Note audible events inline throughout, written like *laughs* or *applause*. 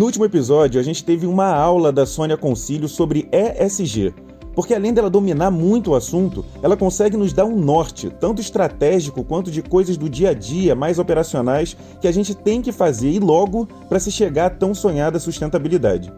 No último episódio, a gente teve uma aula da Sônia Concílio sobre ESG, porque além dela dominar muito o assunto, ela consegue nos dar um norte, tanto estratégico quanto de coisas do dia a dia mais operacionais que a gente tem que fazer e logo para se chegar à tão sonhada sustentabilidade.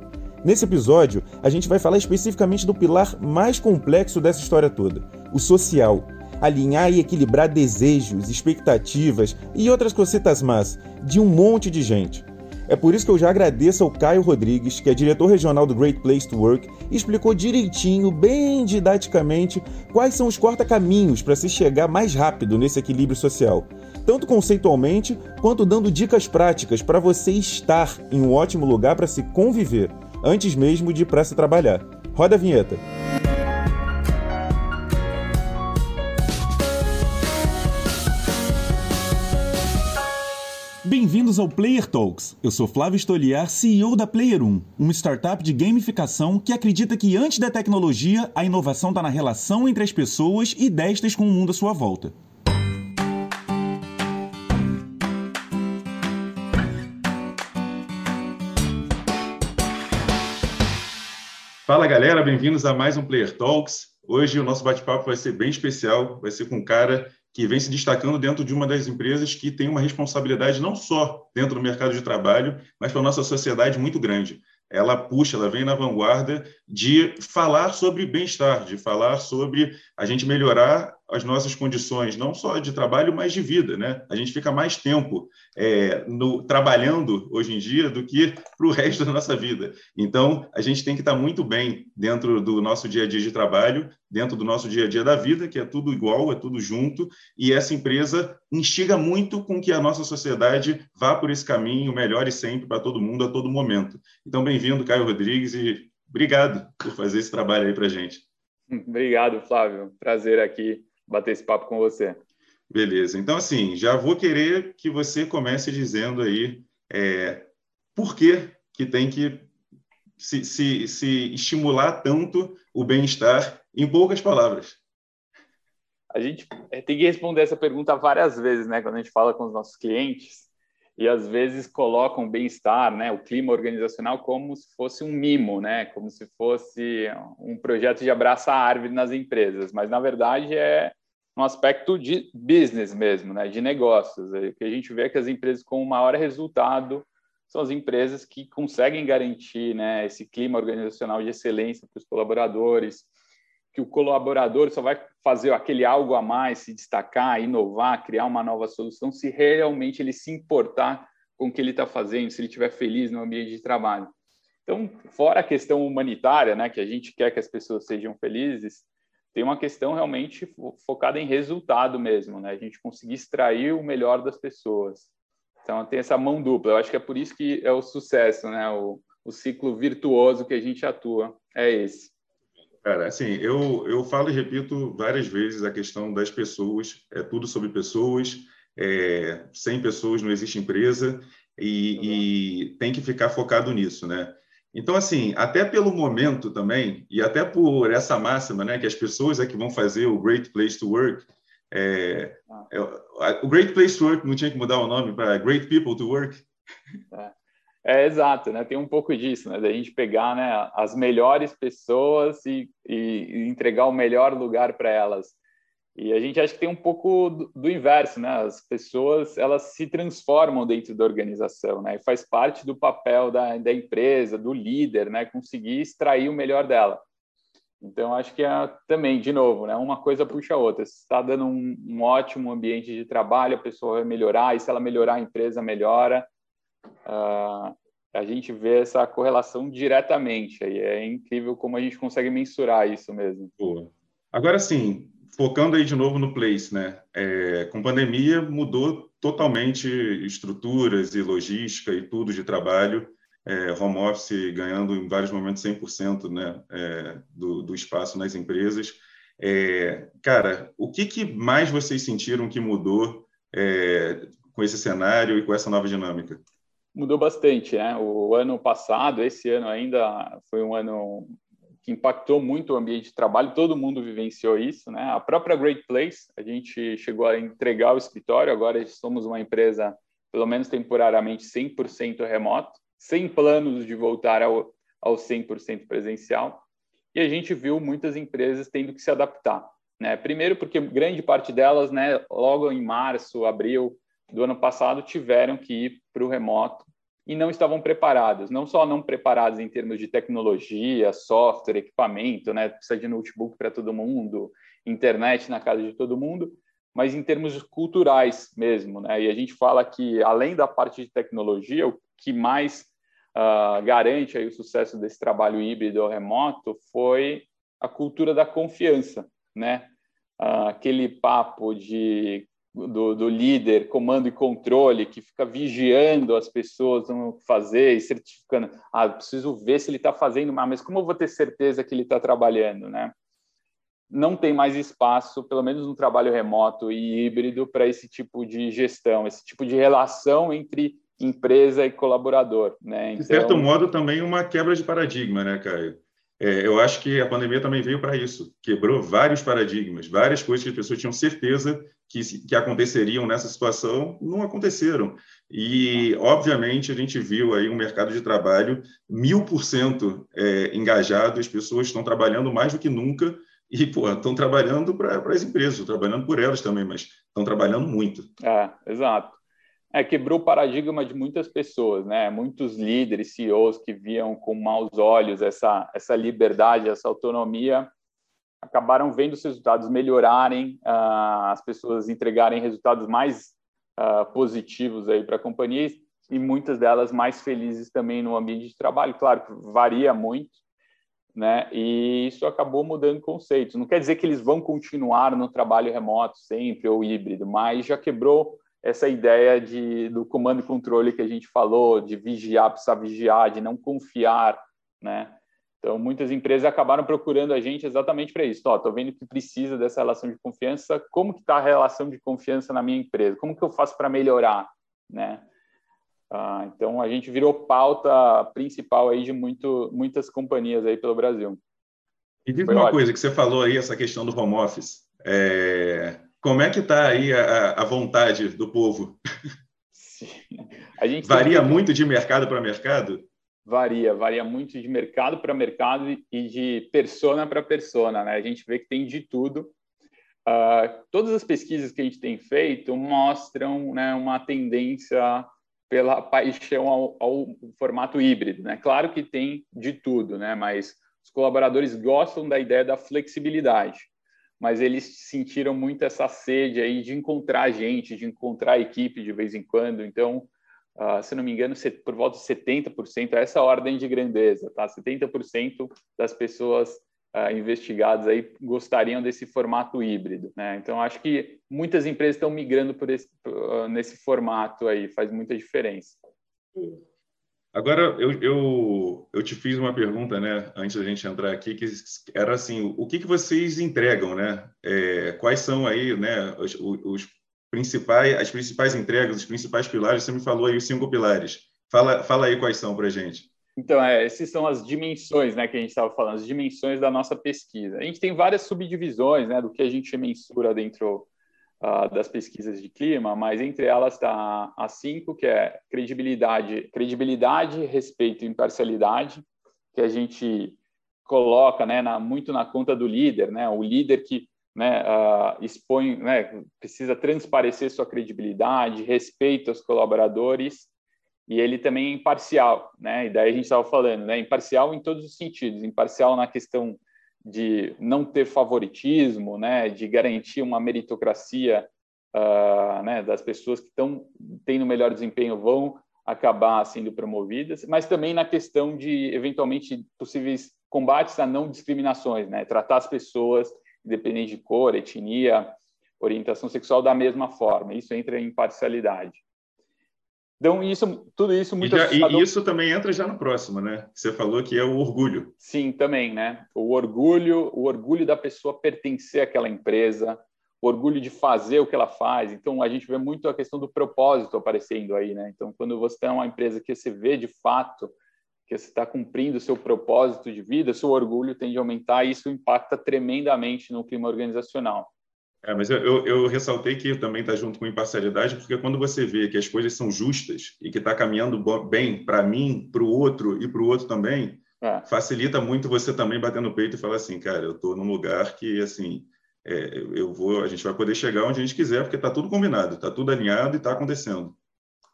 Nesse episódio, a gente vai falar especificamente do pilar mais complexo dessa história toda, o social. Alinhar e equilibrar desejos, expectativas e outras cositas más de um monte de gente. É por isso que eu já agradeço ao Caio Rodrigues, que é diretor regional do Great Place to Work, e explicou direitinho, bem didaticamente, quais são os corta-caminhos para se chegar mais rápido nesse equilíbrio social, tanto conceitualmente quanto dando dicas práticas para você estar em um ótimo lugar para se conviver antes mesmo de para se trabalhar. Roda a vinheta. Bem-vindos ao Player Talks. Eu sou Flávio Stoliar, CEO da Player 1, uma startup de gamificação que acredita que antes da tecnologia, a inovação está na relação entre as pessoas e destas com o mundo à sua volta. Fala galera, bem-vindos a mais um Player Talks. Hoje o nosso bate-papo vai ser bem especial, vai ser com um cara que vem se destacando dentro de uma das empresas que tem uma responsabilidade não só dentro do mercado de trabalho, mas para a nossa sociedade muito grande. Ela puxa, ela vem na vanguarda de falar sobre bem-estar, de falar sobre a gente melhorar as nossas condições, não só de trabalho, mas de vida. Né? A gente fica mais tempo é, no, trabalhando hoje em dia do que para o resto *laughs* da nossa vida. Então, a gente tem que estar muito bem dentro do nosso dia a dia de trabalho, dentro do nosso dia a dia da vida, que é tudo igual, é tudo junto, e essa empresa instiga muito com que a nossa sociedade vá por esse caminho, melhore sempre para todo mundo, a todo momento. Então, bem-vindo, Caio Rodrigues, e obrigado por fazer esse trabalho aí para a gente. *laughs* Obrigado, Flávio. Prazer aqui bater esse papo com você. Beleza. Então, assim, já vou querer que você comece dizendo aí é, por que, que tem que se, se, se estimular tanto o bem-estar em poucas palavras. A gente é, tem que responder essa pergunta várias vezes, né? Quando a gente fala com os nossos clientes e às vezes colocam bem-estar, né, o clima organizacional como se fosse um mimo, né, como se fosse um projeto de abraçar a árvore nas empresas, mas na verdade é um aspecto de business mesmo, né, de negócios. O que a gente vê é que as empresas com maior resultado são as empresas que conseguem garantir né, esse clima organizacional de excelência para os colaboradores, que o colaborador só vai fazer aquele algo a mais, se destacar, inovar, criar uma nova solução, se realmente ele se importar com o que ele está fazendo, se ele estiver feliz no ambiente de trabalho. Então, fora a questão humanitária, né, que a gente quer que as pessoas sejam felizes, tem uma questão realmente focada em resultado mesmo, né? A gente conseguir extrair o melhor das pessoas. Então tem essa mão dupla. Eu acho que é por isso que é o sucesso, né? O, o ciclo virtuoso que a gente atua é esse. Cara, assim, eu, eu falo e repito várias vezes a questão das pessoas, é tudo sobre pessoas, é, sem pessoas não existe empresa e, e tem que ficar focado nisso, né? Então, assim, até pelo momento também, e até por essa máxima, né, que as pessoas é que vão fazer o Great Place to Work, é, é, o Great Place to Work não tinha que mudar o nome para Great People to Work? É, é, exato, né? Tem um pouco disso, né? Da gente pegar né, as melhores pessoas e, e entregar o melhor lugar para elas. E a gente acha que tem um pouco do, do, inverso, né? As pessoas elas se transformam dentro da organização, né? E faz parte do papel da, da empresa, do líder, né? Conseguir extrair o melhor dela. Então acho que é também, de novo, né? Uma coisa puxa a outra. Se está dando um, um, ótimo ambiente de trabalho, a pessoa vai melhorar. E se ela melhorar, a empresa melhora. Uh, a gente vê essa correlação diretamente. E é incrível como a gente consegue mensurar isso mesmo. Boa. Agora sim, focando aí de novo no place, né? É, com pandemia mudou totalmente estruturas e logística e tudo de trabalho. É, home office ganhando em vários momentos 100% né, é, do, do, espaço nas empresas. É, cara, o que, que, mais vocês sentiram que mudou é, com esse cenário e com essa nova dinâmica? Mudou bastante, né? O ano passado, esse ano ainda foi um ano que impactou muito o ambiente de trabalho, todo mundo vivenciou isso, né? A própria Great Place, a gente chegou a entregar o escritório, agora somos uma empresa, pelo menos temporariamente, 100% remoto, sem planos de voltar ao, ao 100% presencial. E a gente viu muitas empresas tendo que se adaptar. Né? Primeiro, porque grande parte delas, né, logo em março, abril do ano passado, tiveram que ir para o remoto e não estavam preparados. Não só não preparados em termos de tecnologia, software, equipamento, né? precisa de notebook para todo mundo, internet na casa de todo mundo, mas em termos culturais mesmo. Né? E a gente fala que, além da parte de tecnologia, o que mais uh, garante aí o sucesso desse trabalho híbrido ou remoto foi a cultura da confiança, né? Uh, aquele papo de do, do, líder, comando e controle, que fica vigiando as pessoas no fazer e certificando. Ah, preciso ver se ele está fazendo, mas como eu vou ter certeza que ele está trabalhando, né? Não tem mais espaço, pelo menos no trabalho remoto e híbrido, para esse tipo de gestão, esse tipo de relação entre empresa e colaborador, né? Então... De certo modo, também uma quebra de paradigma, né, Caio? É, eu acho que a pandemia também veio para isso, quebrou vários paradigmas, várias coisas que as pessoas tinham certeza que, que aconteceriam nessa situação não aconteceram. E, obviamente, a gente viu aí um mercado de trabalho mil por cento é, engajado, as pessoas estão trabalhando mais do que nunca e estão trabalhando para as empresas, trabalhando por elas também, mas estão trabalhando muito. É, exato é, quebrou o paradigma de muitas pessoas, né? Muitos líderes, CEOs que viam com maus olhos essa, essa liberdade, essa autonomia, acabaram vendo os resultados melhorarem, uh, as pessoas entregarem resultados mais uh, positivos aí para a companhia e muitas delas mais felizes também no ambiente de trabalho. Claro que varia muito, né? E isso acabou mudando conceitos. Não quer dizer que eles vão continuar no trabalho remoto sempre ou híbrido, mas já quebrou essa ideia de, do comando e controle que a gente falou, de vigiar, precisar vigiar, de não confiar, né? Então, muitas empresas acabaram procurando a gente exatamente para isso. Estou vendo que precisa dessa relação de confiança. Como que está a relação de confiança na minha empresa? Como que eu faço para melhorar, né? Ah, então, a gente virou pauta principal aí de muito, muitas companhias aí pelo Brasil. E diz Foi uma ótimo. coisa que você falou aí, essa questão do home office. É... Como é que está aí a, a, vontade do povo? varia tem... muito de mercado para mercado? Varia, varia muito de mercado para mercado e de persona para persona. Né? A gente vê que tem de tudo. Uh, todas as pesquisas que a gente tem feito mostram né, uma tendência pela paixão ao, ao, formato híbrido. Né? Claro que tem de tudo, né? mas os colaboradores gostam da ideia da flexibilidade mas eles sentiram muito essa sede aí de encontrar gente, de encontrar equipe de vez em quando. Então, uh, se não me engano, por volta de 70%, essa ordem de grandeza, tá? 70% das pessoas uh, investigadas aí gostariam desse formato híbrido, né? Então, acho que muitas empresas estão migrando por esse, uh, nesse formato aí, faz muita diferença. Agora, eu, eu, eu te fiz uma pergunta, né, antes da gente entrar aqui, que era assim, o que, que vocês entregam, né? É, quais são aí, né, os, os, principais, as principais entregas, os principais pilares? Você me falou aí os cinco pilares. Fala, fala aí quais são para gente. Então, é, essas são as dimensões, né, que a gente estava falando, as dimensões da nossa pesquisa. A gente tem várias subdivisões, né, do que a gente mensura dentro uh, das pesquisas de clima, mas entre elas está a cinco, que é credibilidade, credibilidade, respeito e imparcialidade, que a gente coloca né, na, muito na conta do líder, né, o líder que né, uh, expõe, né, precisa transparecer sua credibilidade, respeito aos colaboradores e ele também é imparcial, né? E daí a gente estava falando, né? Imparcial em todos os sentidos, imparcial na questão de não ter favoritismo, né, de garantir uma meritocracia uh, né, das pessoas que estão tendo melhor desempenho vão acabar sendo promovidas, mas também na questão de eventualmente possíveis combates a não discriminações, né, tratar as pessoas independente de cor, etnia, orientação sexual da mesma forma. Isso entra em parcialidade. Então, isso, tudo isso muito e, já, e isso também entra já no próximo, né? Você falou que é o orgulho. Sim, também, né? O orgulho, o orgulho da pessoa pertencer àquela empresa, o orgulho de fazer o que ela faz. Então, a gente vê muito a questão do propósito aparecendo aí, né? Então, quando você tem uma empresa que você vê de fato que você está cumprindo o seu propósito de vida, seu orgulho tende a aumentar e isso impacta tremendamente no clima organizacional. É, mas eu, eu, ressaltei que também está junto com imparcialidade, porque quando você vê que as coisas são justas e que está caminhando bem para mim, para o outro e para o outro também, é. facilita muito você também bater no peito e falar assim, cara, eu estou num lugar que assim é, eu vou, a gente vai poder chegar onde a gente quiser, porque está tudo combinado, está tudo alinhado e está acontecendo.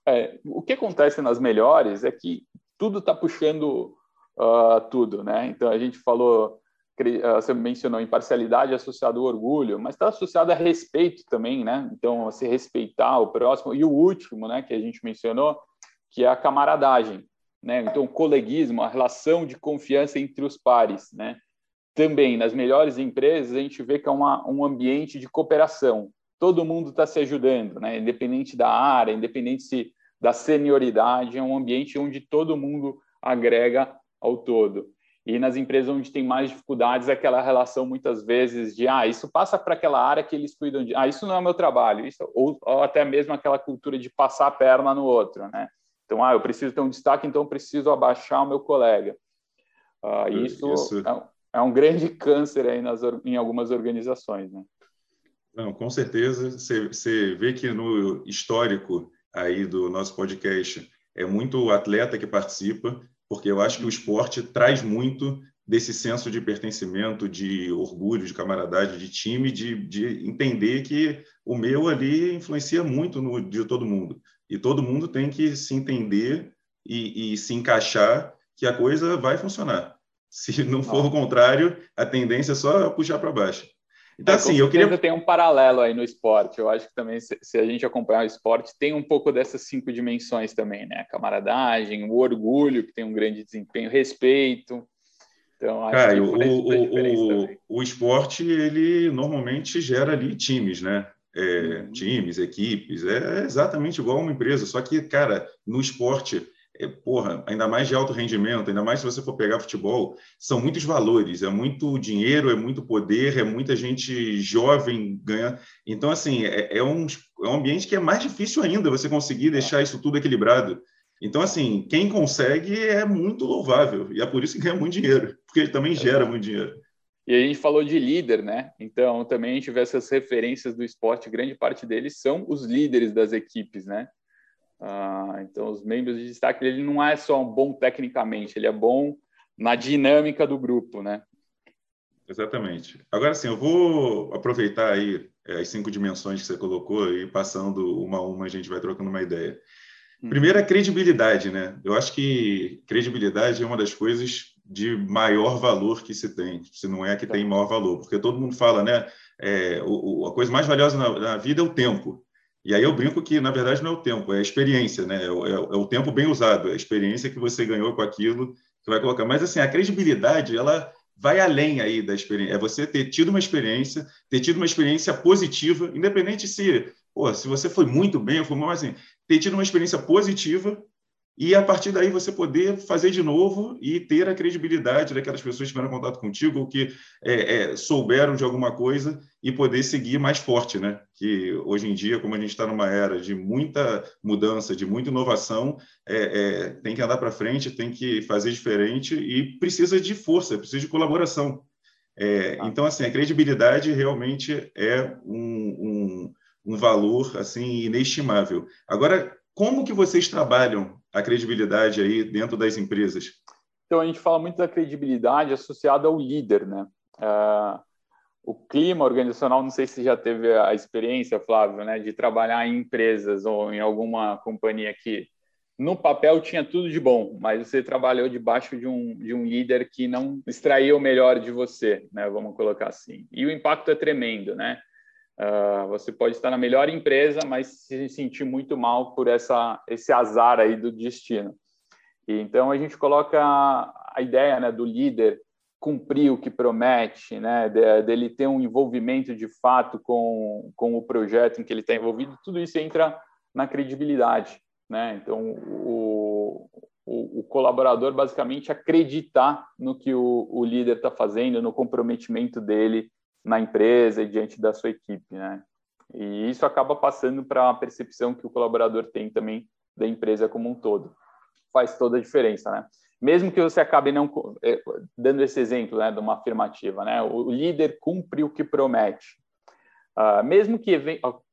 É, o que acontece nas melhores é que tudo está puxando uh, tudo, né? Então a gente falou, você mencionou imparcialidade associada ao orgulho, mas está associado a respeito também, né? Então você respeitar o próximo e o último, né? Que a gente mencionou, que é a camaradagem, né? Então o coleguismo, a relação de confiança entre os pares, né? Também nas melhores empresas a gente vê que é uma, um ambiente de cooperação. Todo mundo está se ajudando, né? Independente da área, independente se da senioridade, é um ambiente onde todo mundo agrega ao todo. E nas empresas onde tem mais dificuldades, aquela relação muitas vezes de ah, isso passa para aquela área que eles cuidam de, ah, isso não é meu trabalho, isso ou, ou, até mesmo aquela cultura de passar a perna no outro, né? Então, ah, eu preciso ter um destaque, então eu preciso abaixar o meu colega. Ah, isso, isso. É, é, um grande *laughs* câncer aí nas, em algumas organizações, né? Não, com certeza. Você vê que no histórico aí do nosso podcast é muito atleta que participa, porque eu acho que o esporte traz muito desse senso de pertencimento, de orgulho, de camaradagem, de time, de, de entender que o meu ali influencia muito no de todo mundo. E todo mundo tem que se entender e, e se encaixar que a coisa vai funcionar. Se não for o contrário, a tendência é só puxar para baixo. Então, é, assim, eu queria. Tem um paralelo aí no esporte. Eu acho que também, se, a gente acompanhar o esporte, tem um pouco dessas cinco dimensões também, né? A camaradagem, o orgulho, que tem um grande desempenho, respeito. Então, acho Cara, que o, o, o, o, esporte, ele normalmente gera ali times, né? É, uhum. Times, equipes, é exatamente igual uma empresa. Só que, cara, no esporte é, porra, ainda mais de alto rendimento, ainda mais se você for pegar futebol, são muitos valores, é muito dinheiro, é muito poder, é muita gente jovem ganhando. Então, assim, é, é, um, é um ambiente que é mais difícil ainda você conseguir deixar isso tudo equilibrado. Então, assim, quem consegue é muito louvável, e é por isso que ganha muito dinheiro, porque ele também gera muito dinheiro. E a gente falou de líder, né? Então, também a gente vê essas referências do esporte, grande parte deles são os líderes das equipes, né? Ah, então, os membros de destaque, ele não é só bom tecnicamente, ele é bom na dinâmica do grupo, né? Exatamente. Agora, sim, eu vou aproveitar aí é, as cinco dimensões que você colocou e passando uma a uma a gente vai trocando uma ideia. Hum. Primeiro, a credibilidade, né? Eu acho que credibilidade é uma das coisas de maior valor que se tem, se não é que tem maior valor, porque todo mundo fala, né? É, o, a coisa mais valiosa na, na vida é o tempo. E aí eu brinco que, na verdade, não é o tempo, é a experiência, né? É o, é o é tempo bem usado, é a experiência que você ganhou com aquilo que vai colocar. Mas, assim, a credibilidade, ela vai além aí da experiência. É você ter tido uma experiência, ter tido uma experiência positiva, independente se, pô, se você foi muito bem ou foi mal, assim, ter tido uma experiência positiva e a partir daí você poder fazer de novo e ter a credibilidade daquelas pessoas que tiveram contato contigo ou que é, é, souberam de alguma coisa e poder seguir mais forte, né? Que hoje em dia, como a gente está numa era de muita mudança, de muita inovação, é, é tem que andar para frente, tem que fazer diferente e precisa de força, precisa de colaboração. Ah. Então, assim, a credibilidade realmente é um, um, um valor assim inestimável. Agora, como que vocês trabalham a credibilidade aí dentro das empresas? Então, a gente fala muito da credibilidade associada ao líder, né? Uh, o clima organizacional, não sei se já teve a experiência, Flávio, né, de trabalhar em empresas ou em alguma companhia que no papel tinha tudo de bom, mas você trabalhou debaixo de um, de um líder que não extraía o melhor de você, né, vamos colocar assim. E o impacto é tremendo, né? Uh, você pode estar na melhor empresa, mas se sentir muito mal por essa, esse azar aí do destino. E, então, a gente coloca a ideia né, do líder cumprir o que promete, né, dele ter um envolvimento de fato com, com o projeto em que ele está envolvido, tudo isso entra na credibilidade. Né? Então, o, o, o colaborador basicamente acreditar no que o, o líder está fazendo, no comprometimento dele na empresa e diante da sua equipe, né? E isso acaba passando para a percepção que o colaborador tem também da empresa como um todo. Faz toda a diferença, né? Mesmo que você acabe não é, dando esse exemplo, né, de uma afirmativa, né? O líder cumpre o que promete. Uh, mesmo que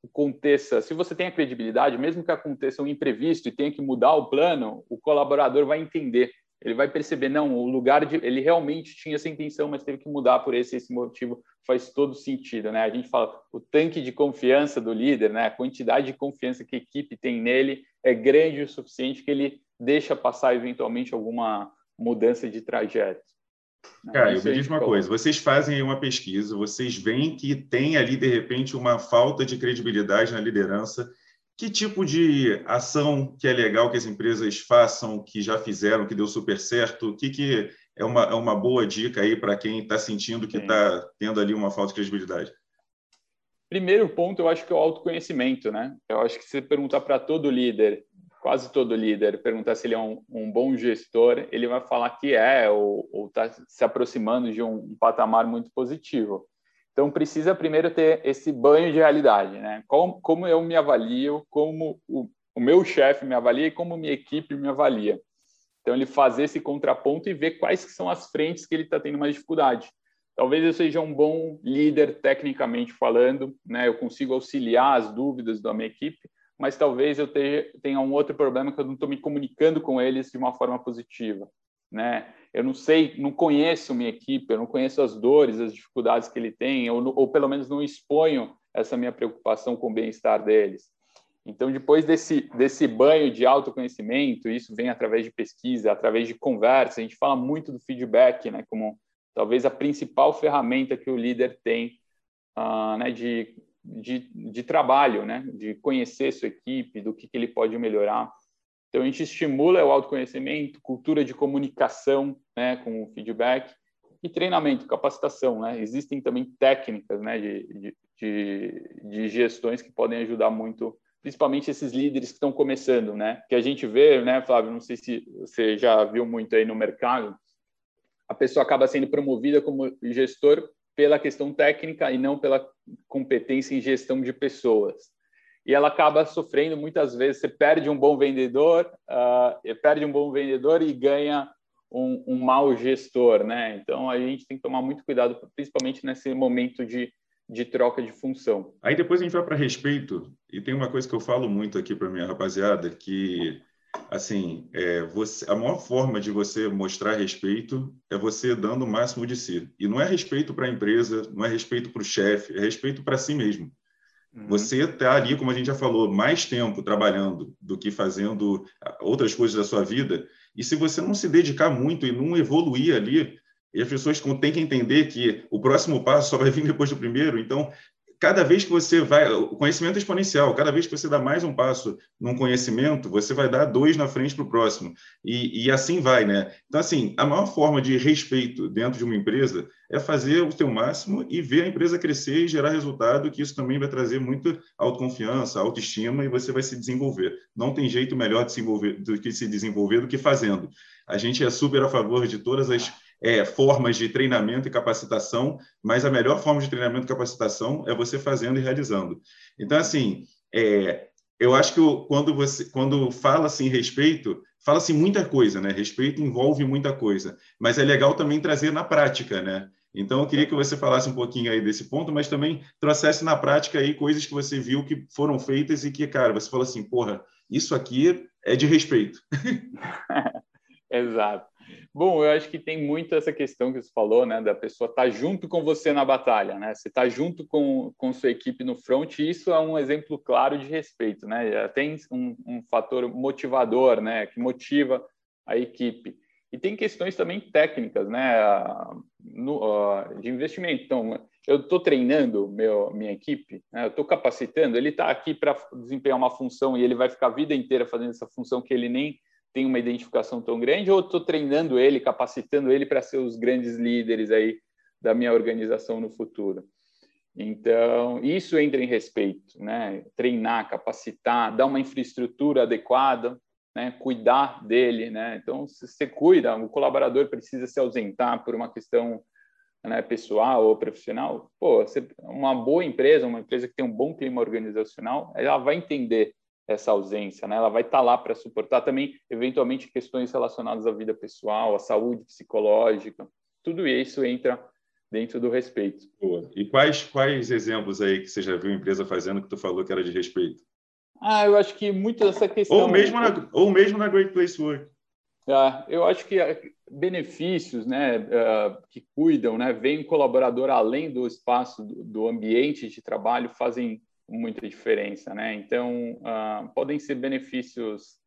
aconteça, se você tem a credibilidade, mesmo que aconteça um imprevisto e tenha que mudar o plano, o colaborador vai entender, ele vai perceber, não, o lugar de, ele realmente tinha essa intenção, mas teve que mudar por esse esse motivo, faz todo sentido, né? A gente fala o tanque de confiança do líder, né? A quantidade de confiança que a equipe tem nele é grande o suficiente que ele deixa passar eventualmente alguma mudança de trajeto. Cara, eu me diz uma coisa: vocês fazem uma pesquisa, vocês veem que tem ali, de repente, uma falta de credibilidade na liderança. Que tipo de ação que é legal que as empresas façam, que já fizeram, que deu super certo? O que, que é, uma, é uma boa dica aí para quem está sentindo que está tendo ali uma falta de credibilidade? Primeiro ponto, eu acho que é o autoconhecimento, né? Eu acho que se você perguntar para todo líder quase todo líder perguntar se ele é um, um bom gestor, ele vai falar que é ou está se aproximando de um, um, patamar muito positivo. Então, precisa primeiro ter esse banho de realidade, né? Como, como eu me avalio, como o, o meu chefe me avalia e como minha equipe me avalia. Então, ele fazer esse contraponto e ver quais que são as frentes que ele está tendo mais dificuldade. Talvez eu seja um bom líder tecnicamente falando, né? Eu consigo auxiliar as dúvidas da minha equipe, mas talvez eu tenha um outro problema que eu não estou me comunicando com eles de uma forma positiva, né? Eu não sei, não conheço minha equipe, eu não conheço as dores, as dificuldades que ele tem, ou, ou pelo menos não exponho essa minha preocupação com o bem-estar deles. Então, depois desse, desse banho de autoconhecimento, isso vem através de pesquisa, através de conversa, a gente fala muito do feedback, né, como talvez a principal ferramenta que o líder tem uh, né, de de, de trabalho, né? de conhecer sua equipe, do que, que ele pode melhorar. Então, a gente estimula o autoconhecimento, cultura de comunicação né, com o feedback e treinamento, capacitação. Né? Existem também técnicas né, de, de, de, gestões que podem ajudar muito, principalmente esses líderes que estão começando. Né? Que a gente vê, né, Flávio, não sei se você já viu muito aí no mercado, a pessoa acaba sendo promovida como gestor pela questão técnica e não pela competência em gestão de pessoas. E ela acaba sofrendo muitas vezes. Você perde um bom vendedor, uh, perde um bom vendedor e ganha um, um mau gestor, né? Então a gente tem que tomar muito cuidado, principalmente nesse momento de, de troca de função. Aí depois a gente vai para respeito e tem uma coisa que eu falo muito aqui para minha rapaziada que assim, é, você, a maior forma de você mostrar respeito é você dando o máximo de si. E não é respeito para a empresa, não é respeito para o chefe, é respeito para si mesmo. Uhum. Você está ali, como a gente já falou, mais tempo trabalhando do que fazendo outras coisas da sua vida. E se você não se dedicar muito e não evoluir ali, e as pessoas têm que entender que o próximo passo só vai vir depois do primeiro. Então, cada vez que você vai, o conhecimento é exponencial, cada vez que você dá mais um passo num conhecimento, você vai dar dois na frente para o próximo. E, e, assim vai, né? Então, assim, a maior forma de respeito dentro de uma empresa é fazer o seu máximo e ver a empresa crescer e gerar resultado, que isso também vai trazer muita autoconfiança, autoestima e você vai se desenvolver. Não tem jeito melhor de se do que se desenvolver do que fazendo. A gente é super a favor de todas as é, formas de treinamento e capacitação, mas a melhor forma de treinamento e capacitação é você fazendo e realizando. Então, assim, é, eu acho que quando você quando fala-se em respeito, fala-se muita coisa, né? Respeito envolve muita coisa, mas é legal também trazer na prática, né? Então, eu queria que você falasse um pouquinho aí desse ponto, mas também trouxesse na prática aí coisas que você viu que foram feitas e que, cara, você falou assim, porra, isso aqui é de respeito. *laughs* Exato. Bom, eu acho que tem muito essa questão que você falou, né, da pessoa estar tá junto com você na batalha, né? Você está junto com, com sua equipe no front, e isso é um exemplo claro de respeito, né? Tem um, um fator motivador, né, que motiva a equipe. E tem questões também técnicas, né, no, uh, de investimento. Então, eu estou treinando meu, minha equipe, né, eu estou capacitando, ele está aqui para desempenhar uma função e ele vai ficar a vida inteira fazendo essa função que ele nem tem uma identificação tão grande ou estou treinando ele, capacitando ele para ser os grandes líderes aí da minha organização no futuro? Então, isso entra em respeito, né? Treinar, capacitar, dar uma infraestrutura adequada, né? Cuidar dele, né? Então, se você cuida, o colaborador precisa se ausentar por uma questão né, pessoal ou profissional, pô, você, uma boa empresa, uma empresa que tem um bom clima organizacional, ela vai entender essa ausência, né? Ela vai estar tá lá para suportar também, eventualmente, questões relacionadas à vida pessoal, à saúde psicológica. Tudo isso entra dentro do respeito. Boa. E quais, quais exemplos aí que você já viu empresa fazendo que tu falou que era de respeito? Ah, eu acho que muito dessa questão... Ou mesmo na, ou mesmo na Great Place Work. Ah, eu acho que ah, benefícios né, uh, que cuidam, né, vem um colaborador além do espaço, do, do ambiente de trabalho, fazem muita diferença. Né? Então, uh, podem ser benefícios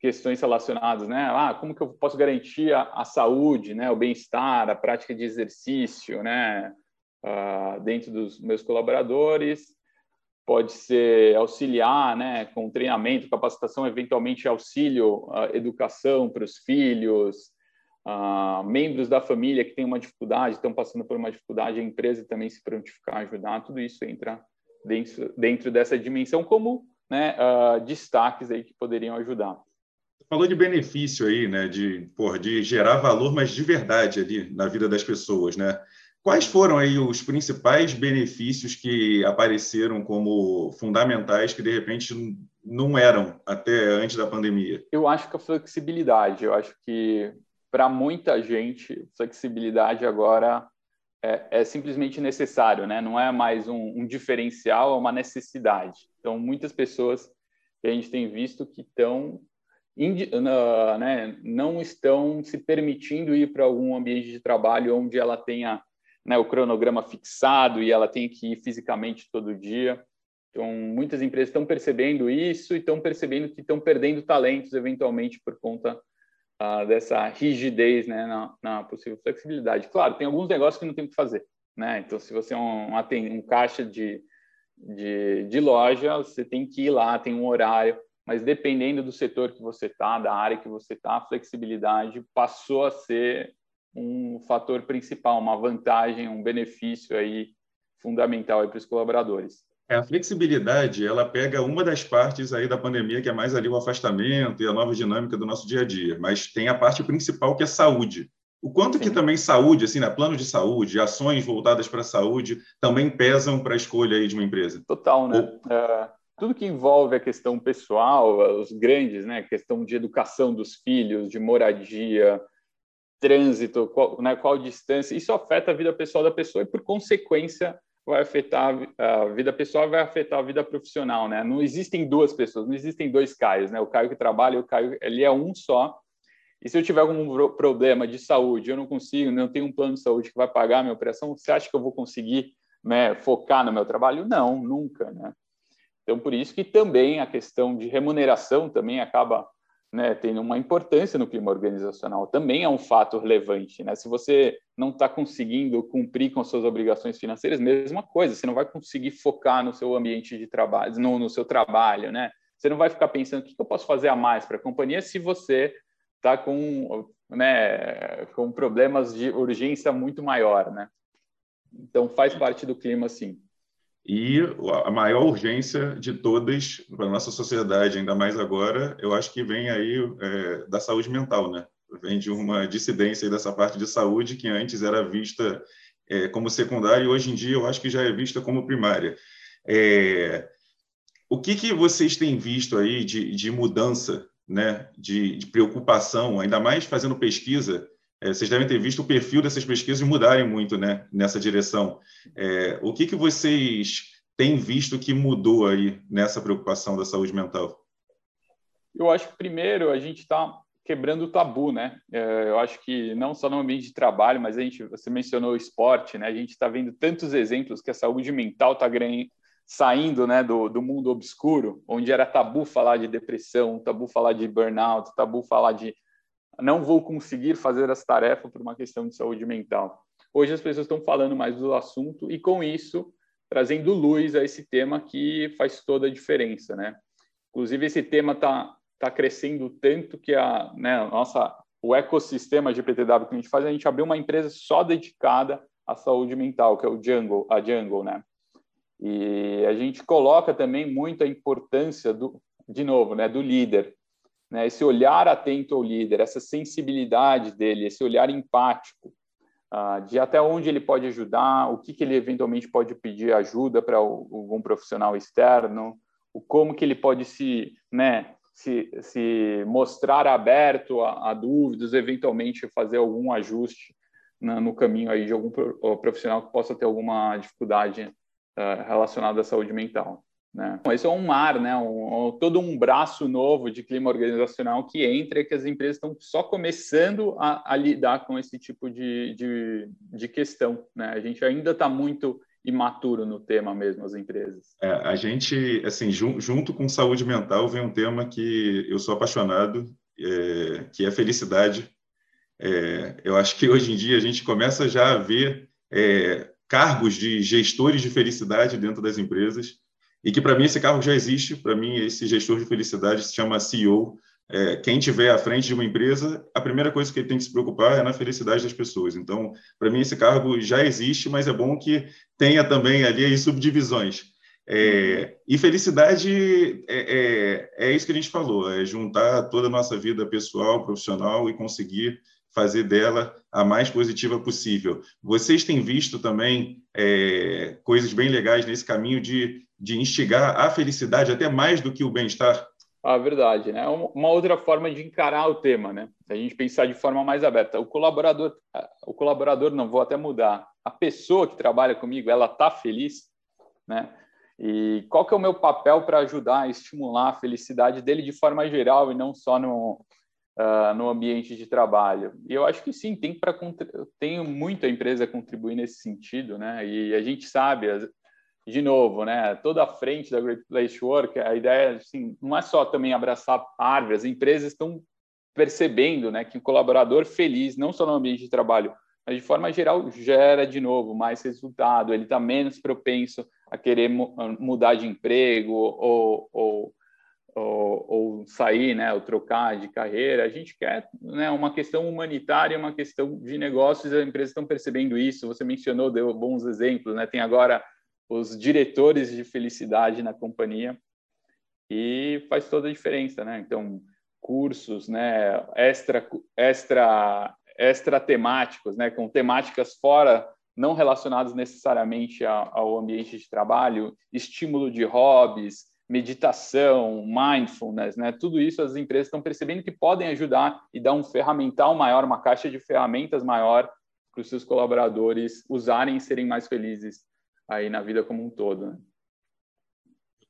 questões relacionadas, né? Ah, como que eu posso garantir a, a saúde, né? O bem-estar, a prática de exercício, né? Uh, dentro dos meus colaboradores, pode ser auxiliar, né? Com treinamento, capacitação, eventualmente auxílio, uh, educação para os filhos, uh, membros da família que têm uma dificuldade, estão passando por uma dificuldade, a empresa também se prontificar a ajudar, tudo isso entra dentro, dentro dessa dimensão como né, destaques aí que poderiam ajudar falou de benefício aí, né? De, porra, de gerar valor, mas de verdade ali na vida das pessoas, né? Quais foram aí os principais benefícios que apareceram como fundamentais que de repente não eram até antes da pandemia? Eu acho que a flexibilidade, eu acho que para muita gente flexibilidade agora é, é, simplesmente necessário, né? Não é mais um, um diferencial, é uma necessidade. Então muitas pessoas que a gente tem visto que estão né, não estão se permitindo ir para algum ambiente de trabalho onde ela tenha né, o cronograma fixado e ela tenha que ir fisicamente todo dia. Então, muitas empresas estão percebendo isso e estão percebendo que estão perdendo talentos, eventualmente, por conta uh, dessa rigidez né, na, na, possível flexibilidade. Claro, tem alguns negócios que não tem o que fazer. Né? Então, se você é um, um, caixa de, de, de loja, você tem que ir lá, tem um horário mas dependendo do setor que você está, da área que você está, a flexibilidade passou a ser um fator principal, uma vantagem, um benefício aí fundamental para os colaboradores. É, a flexibilidade, ela pega uma das partes aí da pandemia, que é mais ali o afastamento e a nova dinâmica do nosso dia a dia, mas tem a parte principal que é saúde. O quanto Sim. que também saúde, assim, né, plano de saúde, ações voltadas para a saúde, também pesam para a escolha aí de uma empresa? Total, né? Ou... É, tudo que envolve a questão pessoal, os grandes, né, questão de educação dos filhos, de moradia, trânsito, qual, né, qual distância, isso afeta a vida pessoal da pessoa e, por consequência, vai afetar a vida pessoal, vai afetar a vida profissional, né? Não existem duas pessoas, não existem dois Caios, né? O Caio que trabalha e o Caio, ele é um só. E se eu tiver algum problema de saúde, eu não consigo, não tenho um plano de saúde que vai pagar a minha operação, você acha que eu vou conseguir né, focar no meu trabalho? Não, nunca, né? Então, por isso que também a questão de remuneração também acaba né, tendo uma importância no clima organizacional. Também é um fato relevante. Né? Se você não está conseguindo cumprir com as suas obrigações financeiras, mesma coisa. Você não vai conseguir focar no seu ambiente de trabalho, no, no seu trabalho, né? Você não vai ficar pensando o que eu posso fazer a mais para a companhia se você está com, né, com problemas de urgência muito maior, né? Então faz parte do clima, sim. E a maior urgência de todas para a nossa sociedade, ainda mais agora, eu acho que vem aí é, da saúde mental, né? Vem de uma dissidência dessa parte de saúde que antes era vista é, como secundária e hoje em dia eu acho que já é vista como primária. É, o que, que vocês têm visto aí de, de mudança, né? De, de preocupação, ainda mais fazendo pesquisa, é, vocês devem ter visto o perfil dessas pesquisas mudarem muito né, nessa direção. É, o que, que vocês têm visto que mudou aí nessa preocupação da saúde mental? Eu acho que, primeiro, a gente está quebrando o tabu, né? É, eu acho que não só no ambiente de trabalho, mas a gente, você mencionou o esporte, né? A gente está vendo tantos exemplos que a saúde mental está saindo né, do, do mundo obscuro, onde era tabu falar de depressão, tabu falar de burnout, tabu falar de não vou conseguir fazer essa tarefa por uma questão de saúde mental. Hoje as pessoas estão falando mais do assunto e com isso trazendo luz a esse tema que faz toda a diferença, né? Inclusive esse tema está tá crescendo tanto que a, né, a nossa o ecossistema GPTW que a gente faz, a gente abriu uma empresa só dedicada à saúde mental, que é o Jungle, a Jungle, né? E a gente coloca também muita importância do, de novo, né, do líder né? esse olhar atento ao líder, essa sensibilidade dele, esse olhar empático, uh, de até onde ele pode ajudar, o que, que ele eventualmente pode pedir ajuda para algum profissional externo, o como que ele pode se, né, se, se mostrar aberto a, a dúvidas, eventualmente fazer algum ajuste no caminho aí de algum profissional que possa ter alguma dificuldade uh, relacionada à saúde mental. Né? Esse é um mar, né? Um, todo um braço novo de clima organizacional que entra e que as empresas estão só começando a, a lidar com esse tipo de, de, de questão. Né? A gente ainda está muito imaturo no tema mesmo, as empresas. É, a gente, assim, jun, junto com saúde mental, vem um tema que eu sou apaixonado, é, que é felicidade. É, eu acho que hoje em dia a gente começa já a ver é, cargos de gestores de felicidade dentro das empresas e que para mim esse cargo já existe, para mim esse gestor de felicidade se chama CEO. É, quem tiver à frente de uma empresa, a primeira coisa que ele tem que se preocupar é na felicidade das pessoas. Então, para mim esse cargo já existe, mas é bom que tenha também ali subdivisões. É, e felicidade é, é, é, isso que a gente falou, é juntar toda a nossa vida pessoal, profissional e conseguir fazer dela a mais positiva possível. Vocês têm visto também é, coisas bem legais nesse caminho de, de instigar a felicidade até mais do que o bem-estar? A ah, verdade, né? Uma outra forma de encarar o tema, né? A gente pensar de forma mais aberta. O colaborador, o colaborador não vou até mudar. A pessoa que trabalha comigo, ela tá feliz, né? E qual que é o meu papel para ajudar a estimular a felicidade dele de forma geral e não só no, uh, no ambiente de trabalho. E eu acho que sim, tem para tem muita empresa contribuir nesse sentido, né? E a gente sabe, de novo, né? Toda a frente da Great Place Work, a ideia assim, não é só também abraçar árvores, as empresas estão percebendo, né, que o colaborador feliz, não só no ambiente de trabalho, mas de forma geral gera de novo mais resultado, ele está menos propenso a querer mudar de emprego ou, ou ou, ou, sair, né, ou trocar de carreira. A gente quer né, uma questão humanitária, uma questão de negócios. As empresas estão percebendo isso. Você mencionou, deu bons exemplos. Né? Tem agora os diretores de felicidade na companhia e faz toda a diferença, né? Então, cursos, né, extra, extra, extra temáticos, né, com temáticas fora não relacionadas necessariamente ao ambiente de trabalho, estímulo de hobbies, meditação, mindfulness, né? Tudo isso as empresas estão percebendo que podem ajudar e dar um ferramental maior, uma caixa de ferramentas maior para os seus colaboradores usarem e serem mais felizes aí na vida como um todo. Né?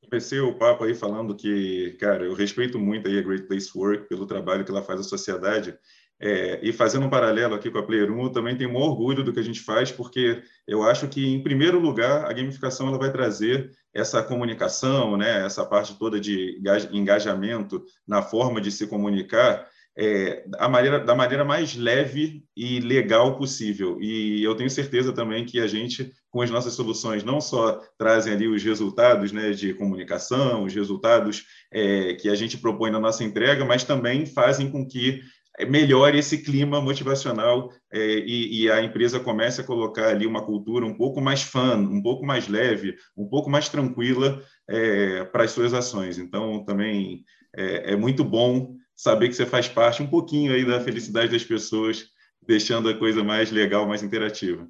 Comecei o papo aí falando que, cara, eu respeito muito aí a Great Place Work pelo trabalho que ela faz à sociedade é, e fazendo um paralelo aqui com a Player 1, eu também tenho um orgulho do que a gente faz, porque eu acho que, em primeiro lugar, a gamificação ela vai trazer essa comunicação, né, essa parte toda de engajamento na forma de se comunicar, é, maneira, da maneira mais leve e legal possível. E eu tenho certeza também que a gente, com as nossas soluções, não só trazem ali os resultados né, de comunicação, os resultados é, que a gente propõe na nossa entrega, mas também fazem com que melhore esse clima motivacional é, e, e, a empresa comece a colocar ali uma cultura um pouco mais fã, um pouco mais leve, um pouco mais tranquila é, para as suas ações. Então, também é, é, muito bom saber que você faz parte um pouquinho aí da felicidade das pessoas, deixando a coisa mais legal, mais interativa.